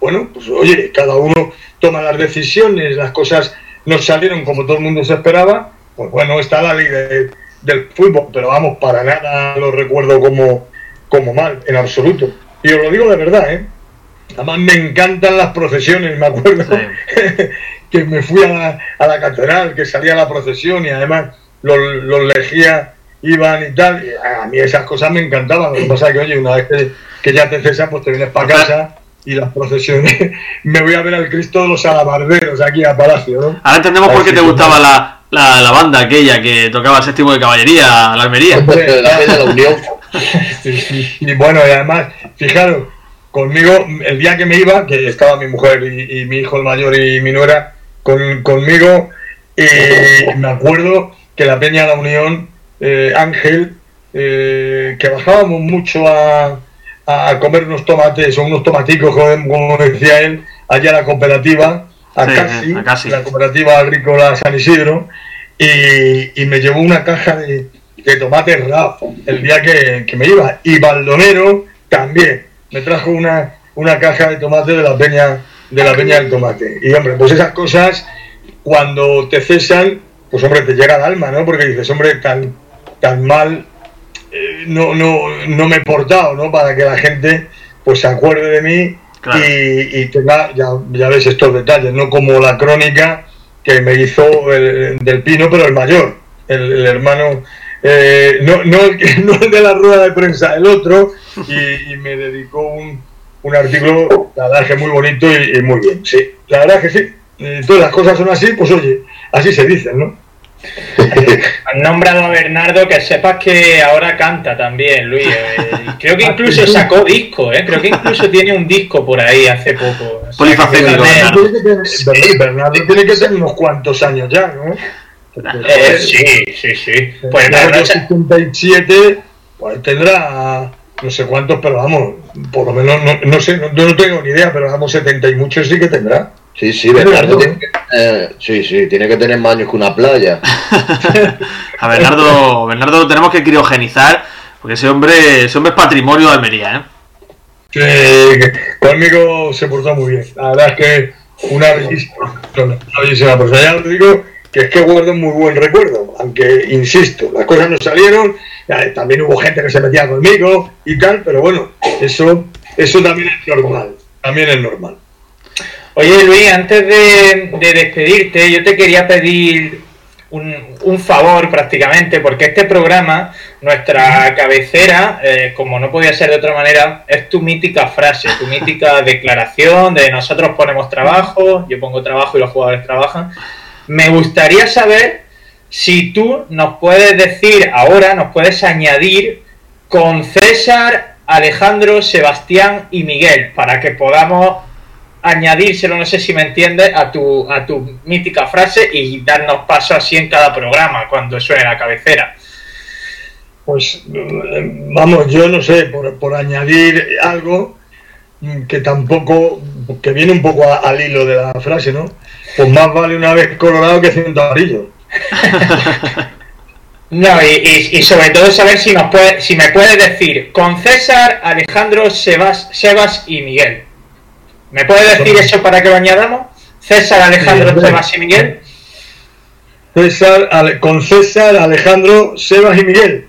Bueno, pues oye, cada uno toma las decisiones, las cosas no salieron como todo el mundo se esperaba. Pues bueno, está la ley de- del fútbol, pero vamos, para nada lo recuerdo como, como mal, en absoluto. Y os lo digo de verdad, ¿eh? Además me encantan las procesiones, me acuerdo que me fui a la, a la catedral, que salía la procesión y además los, los legías iban y tal. Y a mí esas cosas me encantaban. Lo que pasa es que, oye, una vez que, que ya te cesan, pues te vienes para casa y las procesiones. me voy a ver al Cristo de los alabarderos aquí a Palacio, ¿no? Ahora entendemos por qué te gustaba la, la, la banda aquella que tocaba séptimo de caballería, la Almería. la Peña de la Unión. Y, bueno, y además, fijaros, conmigo, el día que me iba, que estaba mi mujer y, y mi hijo el mayor y mi nuera con, conmigo, y me acuerdo que la Peña de la Unión, eh, Ángel, eh, que bajábamos mucho a, a comer unos tomates o unos tomaticos, como como decía él, allá a la cooperativa, a Sí, Casi, a Casi. la cooperativa agrícola San Isidro, y, y me llevó una caja de, de tomates RAF el día que, que me iba. Y Baldonero también me trajo una, una caja de tomate de la peña de la peña del tomate. Y hombre, pues esas cosas cuando te cesan, pues hombre, te llega al alma, ¿no? Porque dices, hombre, tan, tan mal eh, no, no, no me he portado, ¿no? Para que la gente pues se acuerde de mí Claro. y, y tenga, ya, ya ves estos detalles, no como la crónica que me hizo el, del Pino, pero el mayor, el, hermano, eh, no, no, no el de la rueda de prensa, el otro, y, me dedicó un, un artículo, la verdad es que muy bonito y, y muy bien, sí, la verdad es que sí, todas las cosas son así, pues oye, así se dicen, ¿no? Han nombrado a Bernardo, que sepas que ahora canta también, Luis. eh, creo que incluso sacó disco, ¿eh? Creo que incluso tiene un disco por ahí hace poco. O sea, Polifacético, Bernardo. Tiene que tener- Bernardo tiene que tener unos cuantos años ya, ¿no? Eh, sí, sí, sí. Pues Bernardo, yo 77, pues tendrá no sé cuántos, pero vamos, por lo menos, no, no sé, no, yo no tengo ni idea, pero vamos, 70 y muchos sí que tendrá. Sí, sí, Bernardo tiene que, eh, sí, sí, tiene que tener más años que una playa. A Bernardo, Bernardo lo tenemos que criogenizar, porque ese hombre, ese hombre es patrimonio de Almería, ¿eh? Que, que conmigo se portó muy bien. La verdad es que una bellísima persona, una bellísima persona. Ya os digo que es que guardo un muy buen recuerdo, aunque insisto, las cosas no salieron, ya, también hubo gente que se metía conmigo y tal, pero bueno, eso, eso también es normal, también es normal. Oye Luis, antes de, de despedirte, yo te quería pedir un, un favor prácticamente, porque este programa, nuestra cabecera, eh, como no podía ser de otra manera, es tu mítica frase, tu mítica declaración de nosotros ponemos trabajo, yo pongo trabajo y los jugadores trabajan. Me gustaría saber si tú nos puedes decir ahora, nos puedes añadir con César, Alejandro, Sebastián y Miguel, para que podamos añadírselo, no sé si me entiendes, a tu, a tu mítica frase y darnos paso así en cada programa cuando suene la cabecera. Pues vamos, yo no sé, por, por añadir algo que tampoco, que viene un poco a- al hilo de la frase, ¿no? Pues más vale una vez colorado que ciento amarillo. No, y, y- y sobre todo saber si nos puede, si me puedes decir con César, Alejandro, Sebas, Sebas y Miguel. ¿Me puedes decir eso para que lo añadamos? César, Alejandro. Sebas y Miguel. César, Ale- con César, Alejandro, Sebas y Miguel.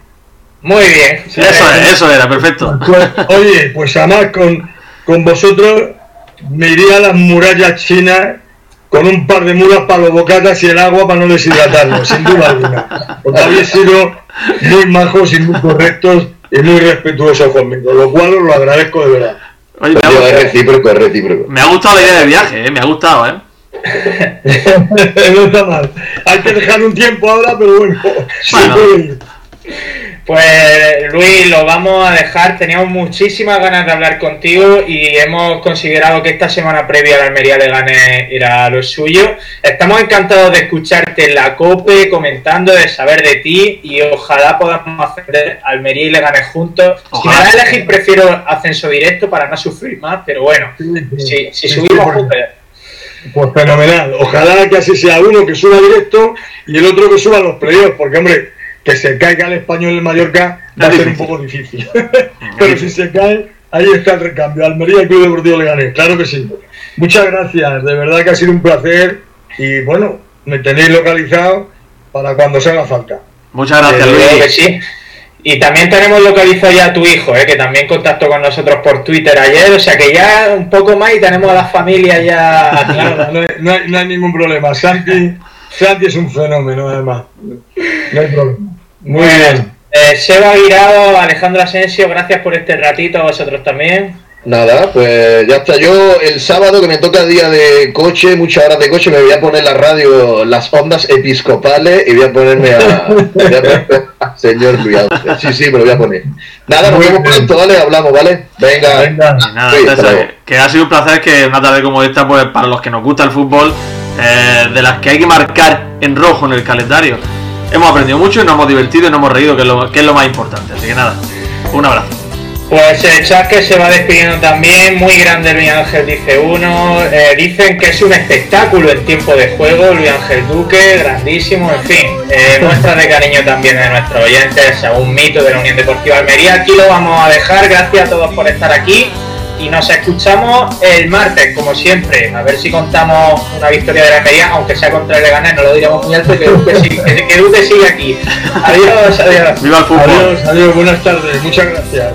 Muy bien. Eso es, eso era, perfecto. Pues, oye, pues además con, con vosotros me iría a las murallas chinas con un par de mulas para los bocatas y el agua para no deshidratarlos, sin duda alguna. Porque habéis sido muy majos y muy correctos y muy respetuosos conmigo, lo cual os lo agradezco de verdad. Oye, me es gustado- recíproco, es recíproco. me ha gustado la idea del viaje, eh, me ha gustado, ¿eh? no está mal. Hay que dejar un tiempo ahora, pero bueno, sí Bueno. Pues Luis, lo vamos a dejar. Teníamos muchísimas ganas de hablar contigo y hemos considerado que esta semana previa a la Almería le gane era lo suyo. Estamos encantados de escucharte en la COPE, comentando, de saber de ti y ojalá podamos hacer Almería y le gane juntos. Si me Ojalá. da a elegir, prefiero ascenso directo para no sufrir más, pero bueno, si, subimos juntos. Pues fenomenal. Ojalá que así sea uno que suba directo y el otro que suba los playoffs, porque hombre, que se caiga el español en Mallorca va a ser un poco difícil. Pero si se cae, ahí está el recambio. Almería Club Deportivo Leganés, claro que sí. Muchas gracias, de verdad que ha sido un placer y bueno, me tenéis localizado para cuando se haga falta. Muchas gracias, que Luis. sí. Y también tenemos localizado ya a tu hijo, ¿eh? que también contactó con nosotros por Twitter ayer, o sea que ya un poco más y tenemos a la familia ya. Nada, no hay, no hay- no hay ningún problema. Santi, Santi es un fenómeno, además. No hay problema. Muy bien. Eh, Seba Guirao, Alejandro Asensio, gracias por este ratito, a vosotros también. Nada, pues ya está. Yo el sábado que me toca día de coche, muchas horas de coche, me voy a poner la radio, las ondas episcopales y voy a ponerme a, voy a ponerme a señor Luis. Sí, sí, me lo voy a poner. Nada, nos vemos pronto, ¿vale? Hablamos, ¿vale? Venga. Venga. Nada, Sí, que ha sido un placer que una tarde como esta, pues para los que nos gusta el fútbol, eh, de las que hay que marcar en rojo en el calendario, hemos aprendido mucho y nos hemos divertido y nos hemos reído, que es lo, que es lo más importante. Así que nada, un abrazo. Pues el chat que se va despidiendo también, muy grande Luis Ángel dice uno, eh, dicen que es un espectáculo en tiempo de juego, Luis Ángel Duque, grandísimo, en fin, eh, muestras de cariño también de nuestros oyentes, a un mito de la Unión Deportiva Almería, aquí lo vamos a dejar, gracias a todos por estar aquí y nos escuchamos el martes, como siempre, a ver si contamos una victoria de la Almería, aunque sea contra el Leganés, no lo diremos muy alto, que Duque sigue, que- que Duque sigue aquí. Adiós, adiós. ¡Viva el fútbol! Adiós, adiós, buenas tardes. Muchas gracias.